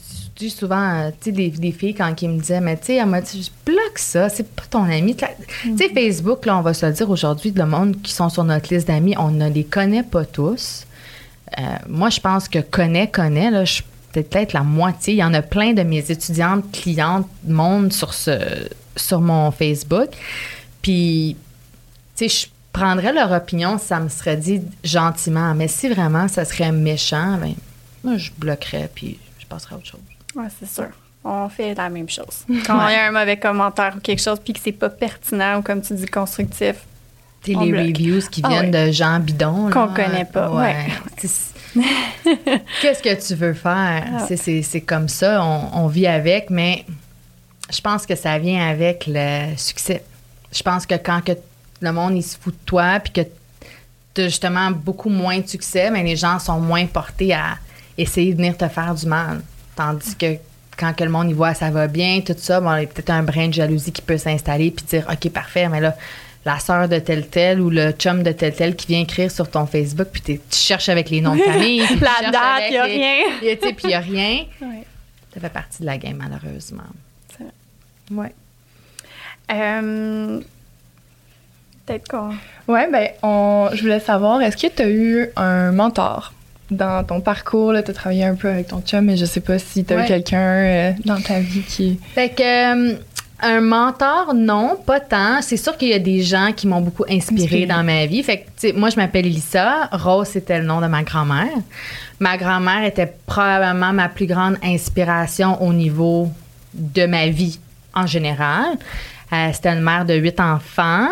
souvent, euh, tu sais, des, filles, quand ils me disaient, mais tu sais, elle m'a dit, bloque ça, c'est pas ton ami. Tu sais, mm-hmm. Facebook, là, on va se le dire aujourd'hui, le monde qui sont sur notre liste d'amis, on ne les connaît pas tous. Euh, moi, je pense que connaît, connaît, là, je peut-être la moitié. Il y en a plein de mes étudiantes, clientes, monde sur, ce, sur mon Facebook. Puis, tu sais, je prendrais leur opinion ça me serait dit gentiment. Mais si vraiment ça serait méchant, ben, moi, je bloquerais puis je passerais à autre chose. Oui, c'est sûr. On fait la même chose. Quand il y a un mauvais commentaire ou quelque chose puis que c'est pas pertinent ou comme tu dis constructif, les reviews qui ah viennent de gens bidons. Qu'on connaît pas. Ouais. Qu'est-ce que tu veux faire? Ah. C'est comme ça, on, vit avec, mais je pense que ça vient avec le succès. Je pense que quand que le monde il se fout de toi, puis que tu as justement beaucoup moins de succès, mais les gens sont moins portés à essayer de venir te faire du mal. Tandis que quand que le monde y voit ça va bien, tout ça, bon, il y a peut-être un brin de jalousie qui peut s'installer puis dire OK, parfait, mais là, la sœur de tel tel ou le chum de tel tel qui vient écrire sur ton Facebook, puis tu cherches avec les noms de famille. la date, il n'y a rien. Puis il n'y a rien. Ça fait partie de la game, malheureusement. C'est vrai. Oui. Euh, peut-être quoi? Oui, ben, on, je voulais savoir, est-ce que tu as eu un mentor? Dans ton parcours? Tu as travaillé un peu avec ton chum, mais je sais pas si tu as quelqu'un euh, dans ta vie qui. Fait que. Euh, un mentor, non, pas tant. C'est sûr qu'il y a des gens qui m'ont beaucoup inspiré dans ma vie. Fait que, moi, je m'appelle Elissa. Rose, c'était le nom de ma grand-mère. Ma grand-mère était probablement ma plus grande inspiration au niveau de ma vie en général. Euh, c'était une mère de huit enfants.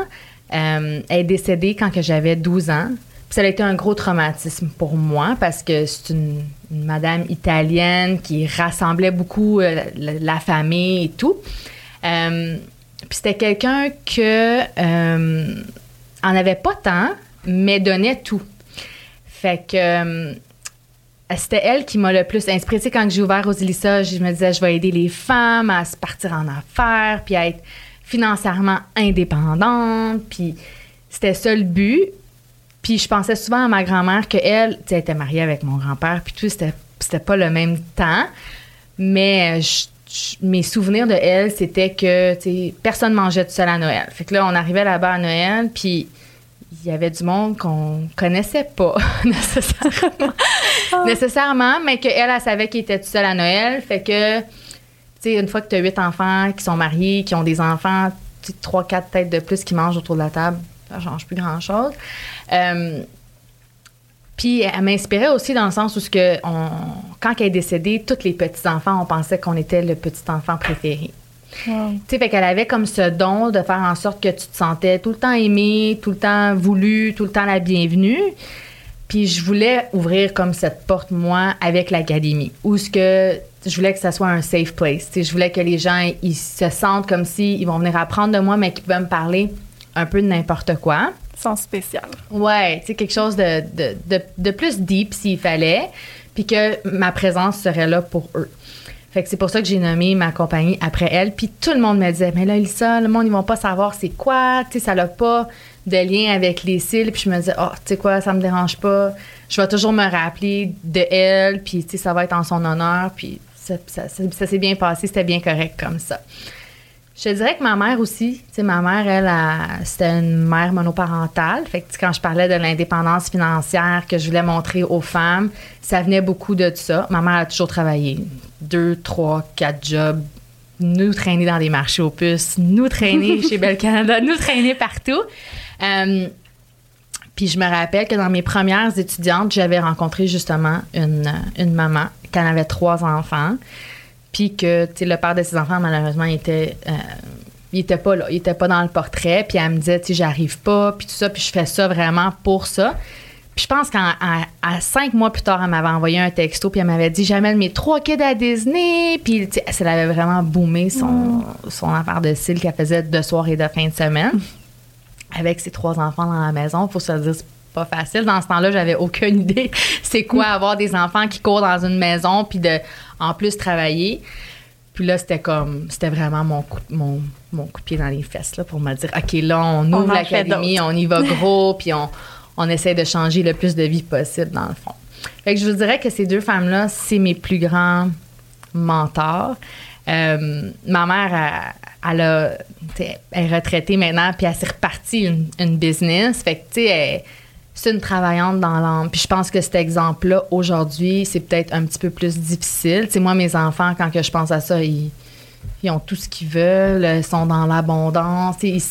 Elle est décédée quand j'avais 12 ans. Ça a été un gros traumatisme pour moi parce que c'est une, madame italienne qui rassemblait beaucoup euh, la, famille et tout. Euh, puis c'était quelqu'un que euh, en avait pas tant, mais donnait tout. Fait que euh, c'était elle qui m'a le plus inspirée. quand j'ai ouvert Rosilissa, je me disais, je vais aider les femmes à se partir en affaires, puis à être financièrement indépendante, puis c'était ça le but. Puis je pensais souvent à ma grand-mère qu'elle, tu sais, était mariée avec mon grand-père, puis tout, c'était, c'était pas le même temps. Mais mes souvenirs de elle, c'était que, tu sais, personne mangeait tout seul à Noël. Fait que là, on arrivait là-bas à Noël, puis il y avait du monde qu'on connaissait pas nécessairement. Ah. nécessairement, mais qu'elle, elle, savait qu'il était tout seul à Noël. Fait que, tu sais, une fois que tu as huit enfants qui sont mariés, qui ont des enfants, trois, quatre têtes de plus qui mangent autour de la table, ça change plus grand-chose. Euh, puis elle m'inspirait aussi dans le sens où ce que on, quand elle est décédée, tous les petits-enfants, on pensait qu'on était le petit-enfant préféré. Tu sais, fait qu'elle avait comme ce don de faire en sorte que tu te sentais tout le temps aimé, tout le temps voulu, tout le temps la bienvenue. Puis je voulais ouvrir comme cette porte, moi, avec l'académie, où ce que je voulais que ça soit un safe place. sais, je voulais que les gens ils se sentent comme s'ils vont venir apprendre de moi, mais qu'ils peuvent me parler un peu de n'importe quoi. Sans spécial. Ouais, tu sais, quelque chose de, de, de, de plus deep s'il fallait, puis que ma présence serait là pour eux. Fait que c'est pour ça que j'ai nommé ma compagnie après elle. Puis tout le monde me disait, mais là, Elisa, le monde, ils vont pas savoir c'est quoi. Tu sais, ça n'a pas de lien avec les cils. Puis je me disais, oh, tu sais quoi, ça me dérange pas. Je vais toujours me rappeler de elle. Puis, tu sais, ça va être en son honneur. Puis ça, ça, ça s'est bien passé. C'était bien correct comme ça. Je dirais que ma mère aussi, tu sais, ma mère, elle, c'était une mère monoparentale. Fait que quand je parlais de l'indépendance financière que je voulais montrer aux femmes, ça venait beaucoup de ça. Ma mère a toujours travaillé. Deux, trois, quatre jobs. Nous traîner dans des marchés aux puces, nous traîner chez Bel Canada, nous traîner partout. Euh, puis je me rappelle que dans mes premières étudiantes, j'avais rencontré justement une, une maman qui en avait trois enfants. Puis que, le père de ses enfants, malheureusement, il était, euh, il était pas là. Il était pas dans le portrait. Puis elle me disait, tu j'arrive pas, puis tout ça. Puis je fais ça vraiment pour ça. Puis je pense qu'à cinq mois plus tard, elle m'avait envoyé un texto, puis elle m'avait dit J'amène mes trois kids à Disney. Puis elle avait vraiment boomé son, mm. son affaire de style qu'elle faisait de soir et de fin de semaine avec ses trois enfants dans la maison. Faut se dire, pas facile. Dans ce temps-là, j'avais aucune idée c'est quoi avoir des enfants qui courent dans une maison puis de en plus travailler. Puis là, c'était comme, c'était vraiment mon coup, mon, mon coup de pied dans les fesses là, pour me dire, OK, là, on ouvre l'académie, on y va gros, puis on, on essaie de changer le plus de vie possible, dans le fond. Fait que je vous dirais que ces deux femmes-là, c'est mes plus grands mentors. Euh, ma mère, elle, a, est retraitée maintenant, puis elle s'est repartie une, une business. Fait que, tu sais, elle c'est une travaillante dans l'âme. Puis je pense que cet exemple-là, aujourd'hui, c'est peut-être un petit peu plus difficile. Tu sais, moi, mes enfants, quand que je pense à ça, ils, ont tout ce qu'ils veulent, ils sont dans l'abondance. Ils,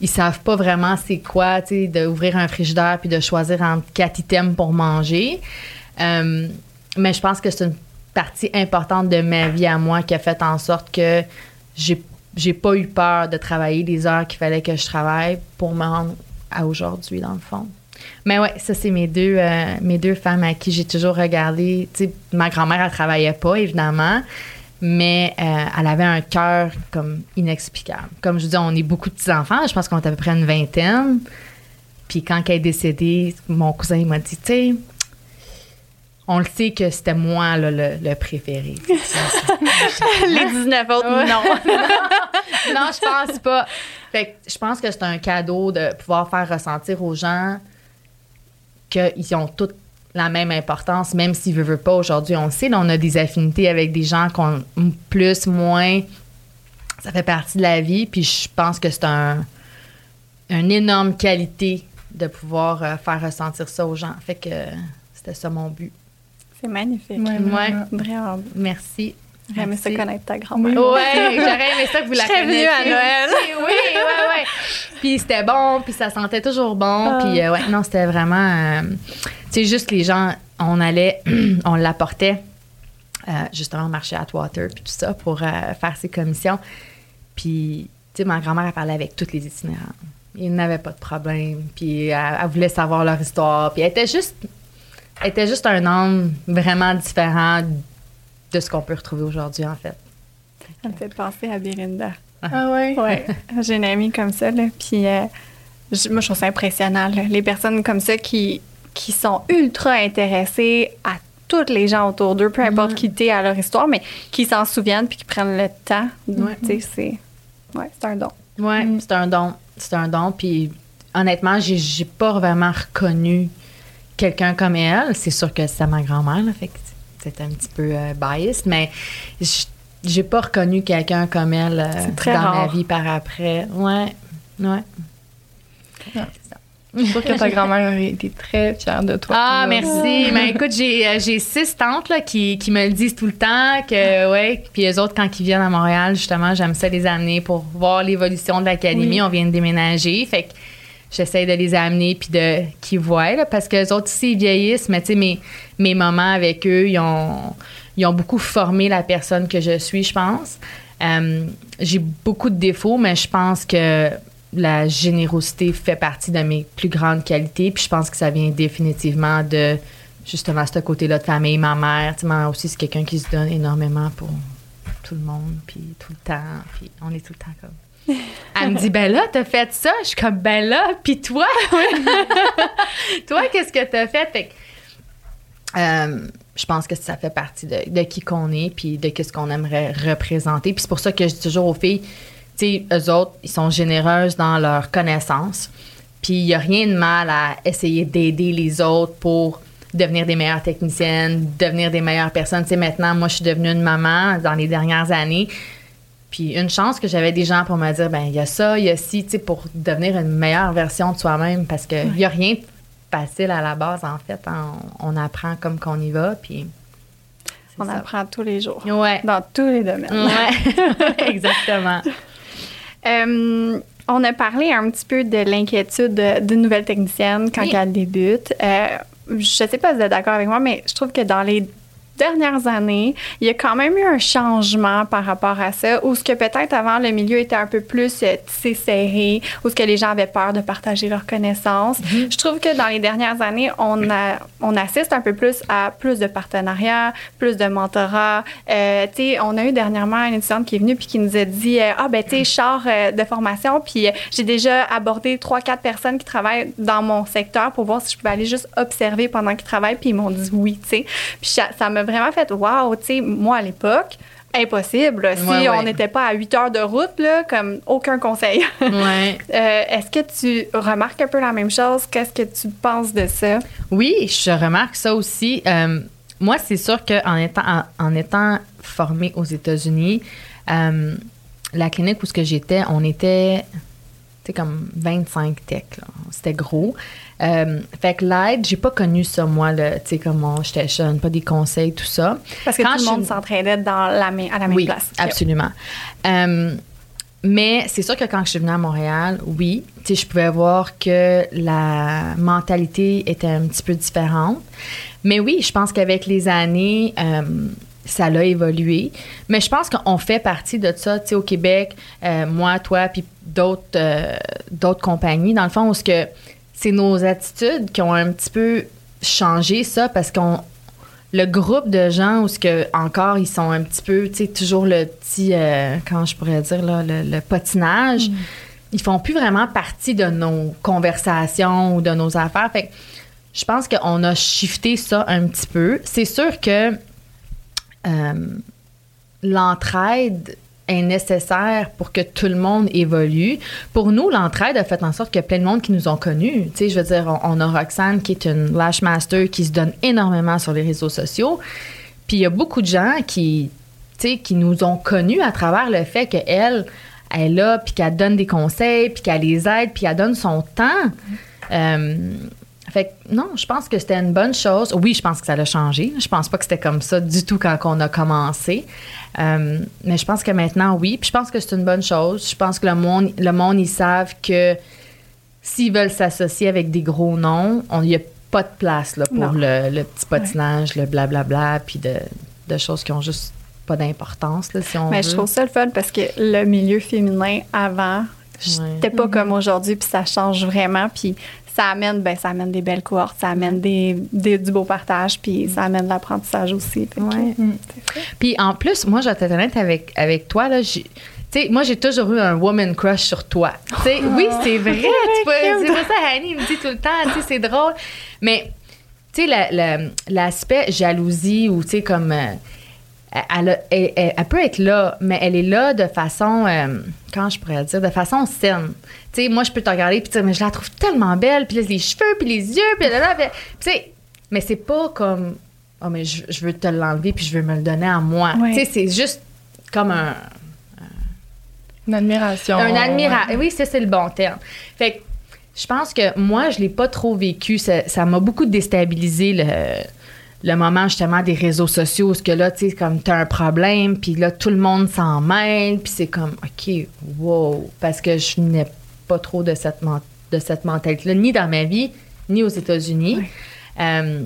ils savent pas vraiment c'est quoi, tu sais, d'ouvrir un frigidaire puis de choisir entre quatre items pour manger. Euh, mais je pense que c'est une partie importante de ma vie à moi qui a fait en sorte que j'ai j'ai pas eu peur de travailler les heures qu'il fallait que je travaille pour me rendre à aujourd'hui, dans le fond. Mais ouais, ça, c'est mes deux, euh, mes deux femmes à qui j'ai toujours regardé. Tu sais, ma grand-mère, elle travaillait pas, évidemment, mais euh, elle avait un cœur comme inexplicable. Comme je dis, on est beaucoup de petits-enfants. Je pense qu'on est à peu près une vingtaine. Puis quand elle est décédée, mon cousin, m'a dit, tu sais, on le sait que c'était moi le, le, préféré. Les 19 autres, non. non, je pense pas. Fait je pense que c'est un cadeau de pouvoir faire ressentir aux gens qu'ils ont toutes la même importance, même s'ils ne veulent pas aujourd'hui. On le sait, on a des affinités avec des gens qui ont plus, moins. Ça fait partie de la vie. Puis je pense que c'est un, une énorme qualité de pouvoir euh, faire ressentir ça aux gens. Fait que c'était ça mon but. C'est magnifique. Ouais, Vraiment. Merci. J'aurais aimé ça connaître ta grand-mère. Oui, j'aurais aimé ça que vous la connaissiez. à Noël. oui, oui, oui. Puis c'était bon, puis ça sentait toujours bon. Ah. Puis euh, ouais, non, c'était vraiment... C'est euh, juste les gens, on allait, on l'apportait euh, justement au marché Atwater, puis tout ça, pour faire ses commissions. Puis, tu sais, ma grand-mère, elle parlait avec toutes les itinérants. Ils n'avaient pas de problème. Puis elle, voulait savoir leur histoire. Puis elle était juste... Elle était juste un homme vraiment différent de ce qu'on peut retrouver aujourd'hui, en fait. Ça me fait penser à Belinda. Ah, ah ouais? Ouais. J'ai une amie comme ça, là. Puis euh, moi, je trouve ça impressionnant, Les personnes comme ça qui, qui sont ultra intéressées à toutes les gens autour d'eux, peu importe qui t'es à leur histoire, mais qui s'en souviennent puis qui prennent le temps. Tu sais, c'est... Ouais, c'est un don. Oui, mm. c'est un don. C'est un don. Puis honnêtement, j'ai, j'ai pas vraiment reconnu quelqu'un comme elle. C'est sûr que c'est ma grand-mère, là, fait que c'est un petit peu euh, biased, mais j'ai pas reconnu quelqu'un comme elle euh, dans ma vie par après. Ouais, ouais. Je suis sûre que ta grand-mère aurait été très fière de toi. Ah, merci. Mais écoute, j'ai, euh, j'ai six tantes là, qui, qui, me le disent tout le temps. Que, ouais. Puis les autres, quand ils viennent à Montréal, justement, j'aime ça les amener pour voir l'évolution de l'académie. On vient de déménager. Fait que j'essaie de les amener puis de qu'ils voient. Là, parce que les autres aussi, ils vieillissent. Mais tu sais, mes, mes moments avec eux, ils ont, ils ont beaucoup formé la personne que je suis, je pense. Euh, j'ai beaucoup de défauts, mais je pense que la générosité fait partie de mes plus grandes qualités. Puis je pense que ça vient définitivement de justement ce côté-là de famille. Ma mère, tu sais, aussi, c'est quelqu'un qui se donne énormément pour tout le monde, puis tout le temps. Puis on est tout le temps comme. Elle me dit, ben là, t'as fait ça. Je suis comme, ben là, puis toi? toi, qu'est-ce que t'as fait? fait euh, je pense que ça fait partie de, qui qu'on est, puis de ce qu'on aimerait représenter. Puis c'est pour ça que je dis toujours aux filles, sais, eux autres, ils sont généreuses dans leurs connaissances. Puis il n'y a rien de mal à essayer d'aider les autres pour devenir des meilleures techniciennes, devenir des meilleures personnes. Tu sais, maintenant, moi, je suis devenue une maman dans les dernières années. Puis une chance que j'avais des gens pour me dire, ben il y a ça, il y a ci, tu sais, pour devenir une meilleure version de soi-même. Parce qu'il n'y a rien de facile à la base, en fait. On, apprend comme qu'on y va, puis... On apprend tous les jours. Ouais. Dans tous les domaines. Ouais, exactement. Euh, on a parlé un petit peu de l'inquiétude d'une nouvelle technicienne quand elle débute. Euh, je ne sais pas si vous êtes d'accord avec moi, mais je trouve que dans les dernières années, il y a quand même eu un changement par rapport à ça, où ce que peut-être avant le milieu était un peu plus euh, serré, où ce que les gens avaient peur de partager leurs connaissances. Mm-hmm. Je trouve que dans les dernières années, on a, on assiste un peu plus à plus de partenariats, plus de mentorat. Euh, tu sais, on a eu dernièrement une étudiante qui est venue puis qui nous a dit euh, ah ben tu sais, char euh, de formation puis j'ai déjà abordé trois quatre personnes qui travaillent dans mon secteur pour voir si je pouvais aller juste observer pendant qu'ils travaillent puis ils m'ont dit oui, tu sais. Puis ça, ça m'a vraiment fait waouh, tu sais, moi à l'époque, impossible. Si on n'était pas à 8 heures de route, là, comme aucun conseil. ouais. Euh, est-ce que tu remarques un peu la même chose? Qu'est-ce que tu penses de ça? Oui, je remarque ça aussi. Euh, moi, c'est sûr qu'en étant, en, étant formée aux États-Unis, euh, la clinique où j'étais, on était comme 25 tech. C'était gros. Euh, fait que l'aide, j'ai pas connu ça, moi, tu sais, comment j'étais jeune, pas des conseils, tout ça. Parce que tout le monde s'entraînait dans la, à la même oui, place. absolument. Euh, mais c'est sûr que quand je suis venue à Montréal, oui, tu sais, je pouvais voir que la mentalité était un petit peu différente. Mais oui, je pense qu'avec les années, euh, ça l'a évolué. Mais je pense qu'on fait partie de ça, tu sais, au Québec, moi, toi, puis d'autres d'autres compagnies, dans le fond, où que c'est nos attitudes qui ont un petit peu changé ça parce qu'on le groupe de gens où ce que encore ils sont un petit peu tu sais toujours le petit euh, comment je pourrais dire là, le, patinage mm. ils font plus vraiment partie de nos conversations ou de nos affaires fait je pense qu'on a shifté ça un petit peu c'est sûr que euh, l'entraide est nécessaire pour que tout le monde évolue. Pour nous, l'entraide a fait en sorte qu'il y a plein de monde qui nous ont connus. Tu sais, je veux dire, on, a Roxane qui est une lash master qui se donne énormément sur les réseaux sociaux. Puis il y a beaucoup de gens qui, tu sais, qui nous ont connus à travers le fait qu'elle, elle est là, puis qu'elle donne des conseils, puis qu'elle les aide, puis elle donne son temps. Euh, fait que non, je pense que c'était une bonne chose. Oui, je pense que ça a changé. Je pense pas que c'était comme ça du tout quand on a commencé. Euh, mais je pense que maintenant, oui. Puis je pense que c'est une bonne chose. Je pense que le monde, le monde, ils savent que s'ils veulent s'associer avec des gros noms, il n'y a pas de place là, pour le, petit patinage, le blablabla, puis de, choses qui ont juste pas d'importance, si on Mais je trouve ça le fun parce que le milieu féminin avant, c'était pas comme aujourd'hui, puis ça change vraiment. Puis ça amène, ben, ça amène des belles cohortes, ça amène des, du beau partage, puis ça amène de l'apprentissage aussi. Mm. Puis en plus, moi, je vais être honnête avec, avec toi, là, sais, moi, j'ai toujours eu un woman crush sur toi. sais, oui, c'est vrai. tu c'est ça, Annie me dit tout le temps. C'est drôle. Mais, tu sais, l'aspect jalousie ou, tu sais, comme. Euh, elle, elle, peut être là, mais elle est là de façon, euh, comment je pourrais dire, de façon saine. Tu sais, moi, je peux te regarder puis mais je la trouve tellement belle, puis les cheveux, puis les yeux, puis là, là, tu sais, mais c'est pas comme, oh, mais je, veux te l'enlever, puis je veux me le donner à moi. Tu sais, c'est juste comme un. Une admiration. Un admiration. Oui, c'est le bon terme. Fait que je pense que moi, je l'ai pas trop vécu. Ça m'a beaucoup déstabilisé le le moment justement des réseaux sociaux, ce que là, tu sais, comme tu as un problème, puis là, tout le monde s'en mêle, puis c'est comme, OK, wow, parce que je n'ai pas trop de cette, de cette mentalité-là, ni dans ma vie, ni aux États-Unis. Euh,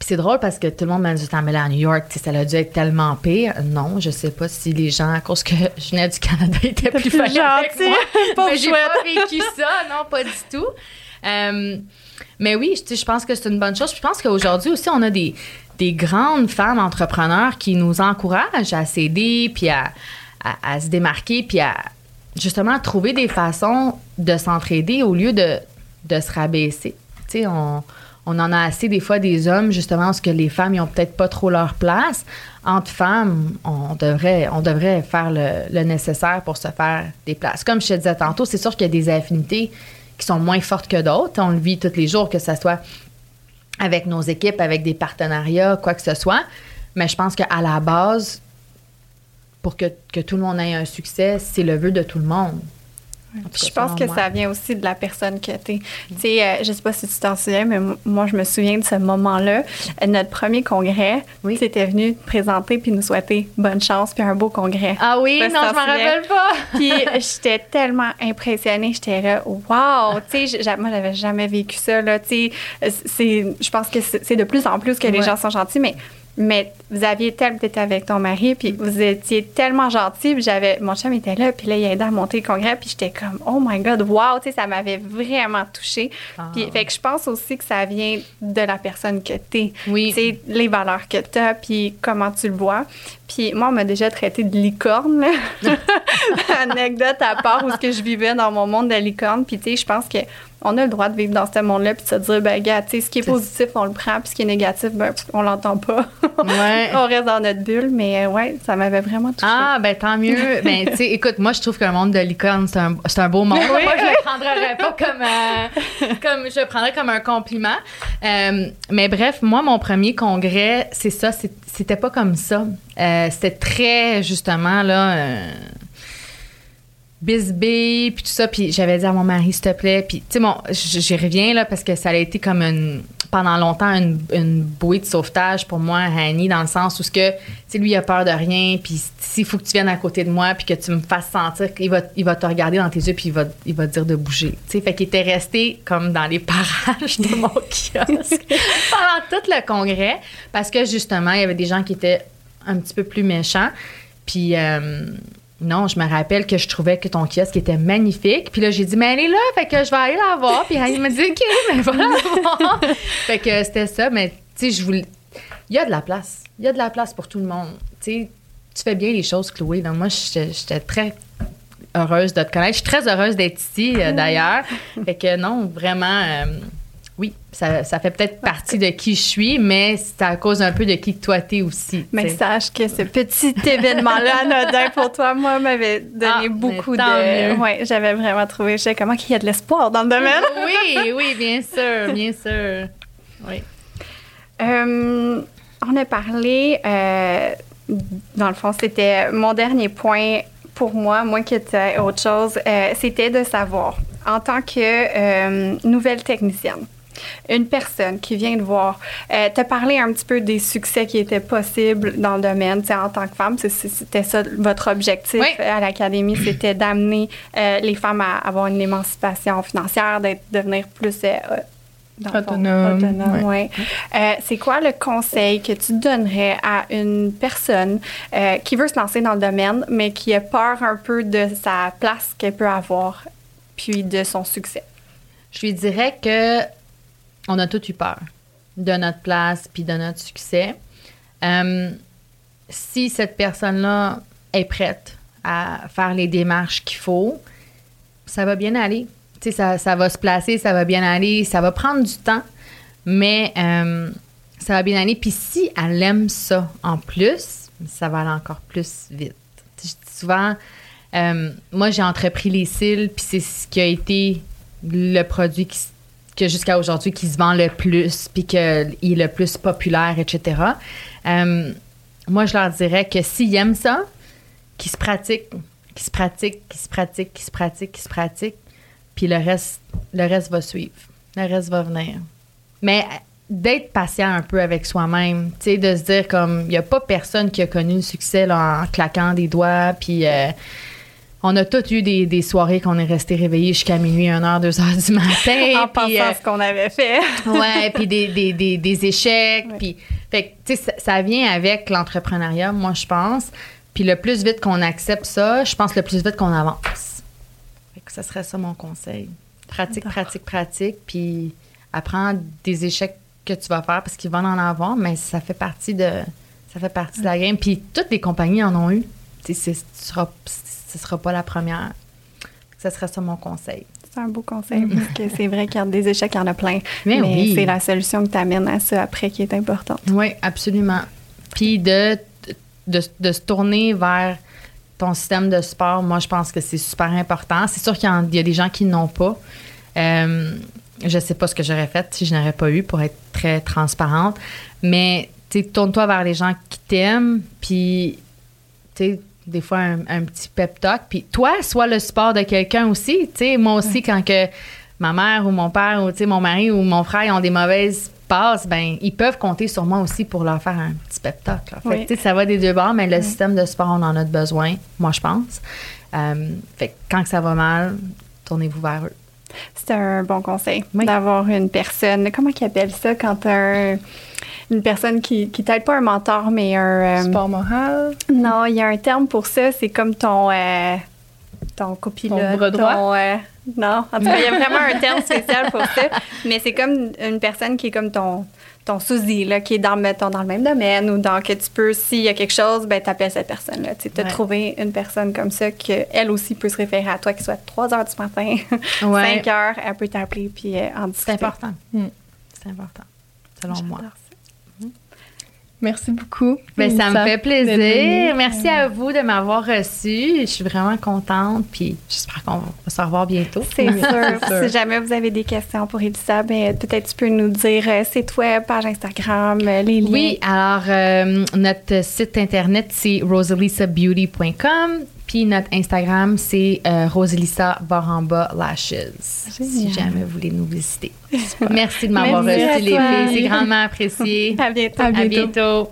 puis c'est drôle parce que tout le monde m'a dit, mais là, à New York, ça a dû être tellement pire. Non, je sais pas si les gens, à cause que je venais du Canada, étaient plus, plus avec moi. mais j'ai pas vécu ça, non, pas du tout. Euh, mais oui, je pense que c'est une bonne chose. je pense qu'aujourd'hui aussi, on a des, des grandes femmes entrepreneurs qui nous encouragent à s'aider, puis à, à, se démarquer, puis à justement trouver des façons de s'entraider au lieu de, de se rabaisser. Tu sais, on, on en a assez des fois des hommes, justement, parce que les femmes, ils ont peut-être pas trop leur place. Entre femmes, on devrait, on devrait faire le, le nécessaire pour se faire des places. Comme je te disais tantôt, c'est sûr qu'il y a des affinités qui sont moins fortes que d'autres. On le vit tous les jours, que ce soit avec nos équipes, avec des partenariats, quoi que ce soit. Mais je pense qu'à la base, pour que, que, tout le monde ait un succès, c'est le vœu de tout le monde je pense que ça vient aussi de la personne que tu es. Tu sais, euh, je sais pas si tu t'en souviens, mais moi, je me souviens de ce moment-là. Euh, notre premier congrès, oui. tu étais venu te présenter puis nous souhaiter bonne chance puis un beau congrès. Ah oui, non, je m'en rappelle pas. puis j'étais tellement impressionnée. J'étais là, wow! Tu sais, moi, j'avais jamais vécu ça, là. Tu sais, je pense que c'est de plus en plus que les gens sont gentils, mais mais vous aviez tellement été avec ton mari, puis vous étiez tellement gentil, puis j'avais, mon chum était là, puis là, il a aidé à monter le congrès, puis j'étais comme, oh my God, wow, tu sais, ça m'avait vraiment touchée. Ah. Puis, fait que je pense aussi que ça vient de la personne que t'es. Oui. Tu sais, les valeurs que t'as, puis comment tu le vois. Puis moi, on m'a déjà traité de licorne, Anecdote à part où ce que je vivais dans mon monde de licorne. Puis, tu sais, je pense que on a le droit de vivre dans ce monde-là puis de se dire, ben, gars, tu sais, ce qui est positif, on le prend, puis ce qui est négatif, ben, on l'entend pas. Ouais. on reste dans notre bulle, mais euh, ouais, ça m'avait vraiment touché. Ah, ben, tant mieux. ben, tu sais, écoute, moi, je trouve que le monde de licorne, c'est un, un, beau monde. moi, je le prendrais pas comme, euh, comme, je le prendrais comme un compliment. Euh, mais bref, moi, mon premier congrès, c'est ça, c'était pas comme ça. c'était très, justement, là, bisbee, puis tout ça. Puis j'avais dit à mon mari, s'il te plaît. Puis, tu sais, bon, j'y reviens, là, parce que ça a été comme une, pendant longtemps une, bouée de sauvetage pour moi, Annie, dans le sens où, ce que, tu sais, lui, il a peur de rien. Puis s'il faut que tu viennes à côté de moi, puis que tu me fasses sentir qu'il va, il va te regarder dans tes yeux, puis il va, il va te dire de bouger. Tu sais, fait qu'il était resté comme dans les parages de mon kiosque pendant tout le congrès, parce que justement, il y avait des gens qui étaient un petit peu plus méchants. Puis, euh, non, je me rappelle que je trouvais que ton kiosque était magnifique. Puis là, j'ai dit, mais elle est là, fait que je vais aller la voir. Puis elle me dit, OK, mais va la voir. fait que c'était ça. Mais, tu sais, je voulais. Il y a de la place. Il y a de la place pour tout le monde. Tu sais, tu fais bien les choses, Chloé. Donc, moi, j'étais très heureuse de te connaître. Je suis très heureuse d'être ici, euh, d'ailleurs. fait que, non, vraiment. Euh, oui, ça, fait peut-être partie de qui je suis, mais c'est à cause un peu de qui toi t'es aussi. Mais sache que ce petit événement-là, anodin pour toi, moi, m'avait donné ah, beaucoup de. Oui, j'avais vraiment trouvé, je sais comment qu'il y a de l'espoir dans le domaine. oui, oui, bien sûr, bien sûr. Oui. Euh, on a parlé, euh, dans le fond, c'était mon dernier point pour moi, moi qui étais autre chose, euh, c'était de savoir, en tant que nouvelle technicienne, une personne qui vient de voir, euh, te parler un petit peu des succès qui étaient possibles dans le domaine, en tant que femme, c'était ça votre objectif à l'académie, c'était d'amener euh, les femmes à avoir une émancipation financière, d'être devenir plus euh, autonome. c'est quoi le conseil que tu donnerais à une personne qui veut se lancer dans le domaine, mais qui a peur un peu de sa place qu'elle peut avoir, puis de son succès? Je lui dirais que on a tout eu peur de notre place puis de notre succès. Euh, si cette personne-là est prête à faire les démarches qu'il faut, ça va bien aller. Ça, ça va se placer, ça va bien aller, ça va prendre du temps, mais euh, ça va bien aller. Puis si elle aime ça en plus, ça va aller encore plus vite. Souvent, euh, moi, j'ai entrepris les cils, puis c'est ce qui a été le produit qui, que jusqu'à aujourd'hui qui se vend le plus, puis qu'il est le plus populaire, etc. Euh, moi, je leur dirais que s'ils aiment ça, qu'ils se pratiquent, qu'ils se pratiquent, qu'ils se pratiquent, qu'ils se pratiquent, qu'ils se pratiquent, puis le reste, le reste va suivre. Le reste va venir. Mais d'être patient un peu avec soi-même, tu sais, de se dire comme, il n'y a pas personne qui a connu le succès en claquant des doigts, puis... Euh, on a tous eu des, soirées qu'on est resté réveillé jusqu'à minuit, 1h, 2h du matin. en pensant euh, ce qu'on avait fait. ouais, puis des, échecs. Puis, fait tu sais, ça, vient avec l'entrepreneuriat, moi, je pense. Puis le plus vite qu'on accepte ça, je pense le plus vite qu'on avance. Fait que ça serait ça mon conseil. Pratique, pratique, pratique. Puis apprends des échecs que tu vas faire parce qu'ils vont en avoir, mais ça fait partie de, ça fait partie de la game. Puis toutes les compagnies en ont eu. Tu sais, ce sera pas la première. Ce serait ça mon conseil. C'est un beau conseil parce que c'est vrai qu'il y a des échecs, il y en a plein. Mais, c'est la solution que tu amènes à ça après qui est importante. Oui, absolument. Puis de, de, se tourner vers ton système de sport, moi, je pense que c'est super important. C'est sûr qu'il y, a des gens qui n'ont pas. Euh, je sais pas ce que j'aurais fait si je n'aurais pas eu pour être très transparente. Mais, tu tourne-toi vers les gens qui t'aiment, puis, tu des fois un, petit pep talk. Puis toi, sois le support de quelqu'un aussi. Tu sais, moi aussi, quand que ma mère ou mon père ou mon mari ou mon frère ont des mauvaises passes, ben ils peuvent compter sur moi aussi pour leur faire un petit pep talk. Fait ça va des deux bords, mais le système de support, on en a besoin, moi, je pense. Euh, fait quand ça va mal, tournez-vous vers eux. C'est un bon conseil d'avoir une personne. Comment ils appellent ça quand un une personne qui, qui t'aide pas un mentor, mais un. Euh, Sport moral? Non, il y a un terme pour ça. C'est comme ton. Euh, ton copilote. Ton bras droit? Euh, non, en tout cas, il y a vraiment un terme spécial pour ça. Mais c'est comme une personne qui est comme ton, ton sous là, qui est dans, mettons, dans le même domaine ou dans que tu peux, s'il y a quelque chose, ben, t'appelles cette personne-là. Tu sais, trouver une personne comme ça qu'elle aussi peut se référer à toi, qui soit 3 heures du matin, 5 heures, elle peut t'appeler puis en discuter. C'est important. Hmm. C'est important, selon moi. Merci beaucoup. Mais ben, ça me fait plaisir. Merci à vous de m'avoir reçu. Je suis vraiment contente. Puis j'espère qu'on va se revoir bientôt. C'est sûr. si jamais vous avez des questions pour Elisa, ben, peut-être tu peux nous dire euh, site web, page Instagram, euh, les liens. Oui, alors euh, notre site internet, c'est rosalisabeauty.com. Puis notre Instagram, c'est euh, Roselissa Baramba Lashes. Si jamais vous voulez nous visiter. Merci de m'avoir reçu, les filles. C'est grandement apprécié. À bientôt. À bientôt.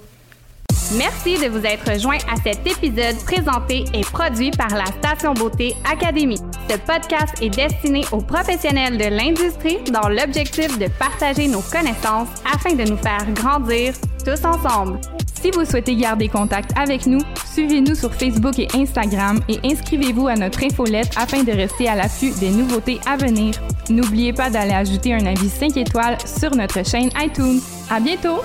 Merci de vous être joint à cet épisode présenté et produit par la Station Beauté Académie. Ce podcast est destiné aux professionnels de l'industrie dans l'objectif de partager nos connaissances afin de nous faire grandir tous ensemble. Si vous souhaitez garder contact avec nous, suivez-nous sur Facebook et Instagram et inscrivez-vous à notre infolette afin de rester à l'affût des nouveautés à venir. N'oubliez pas d'aller ajouter un avis 5 étoiles sur notre chaîne iTunes. À bientôt!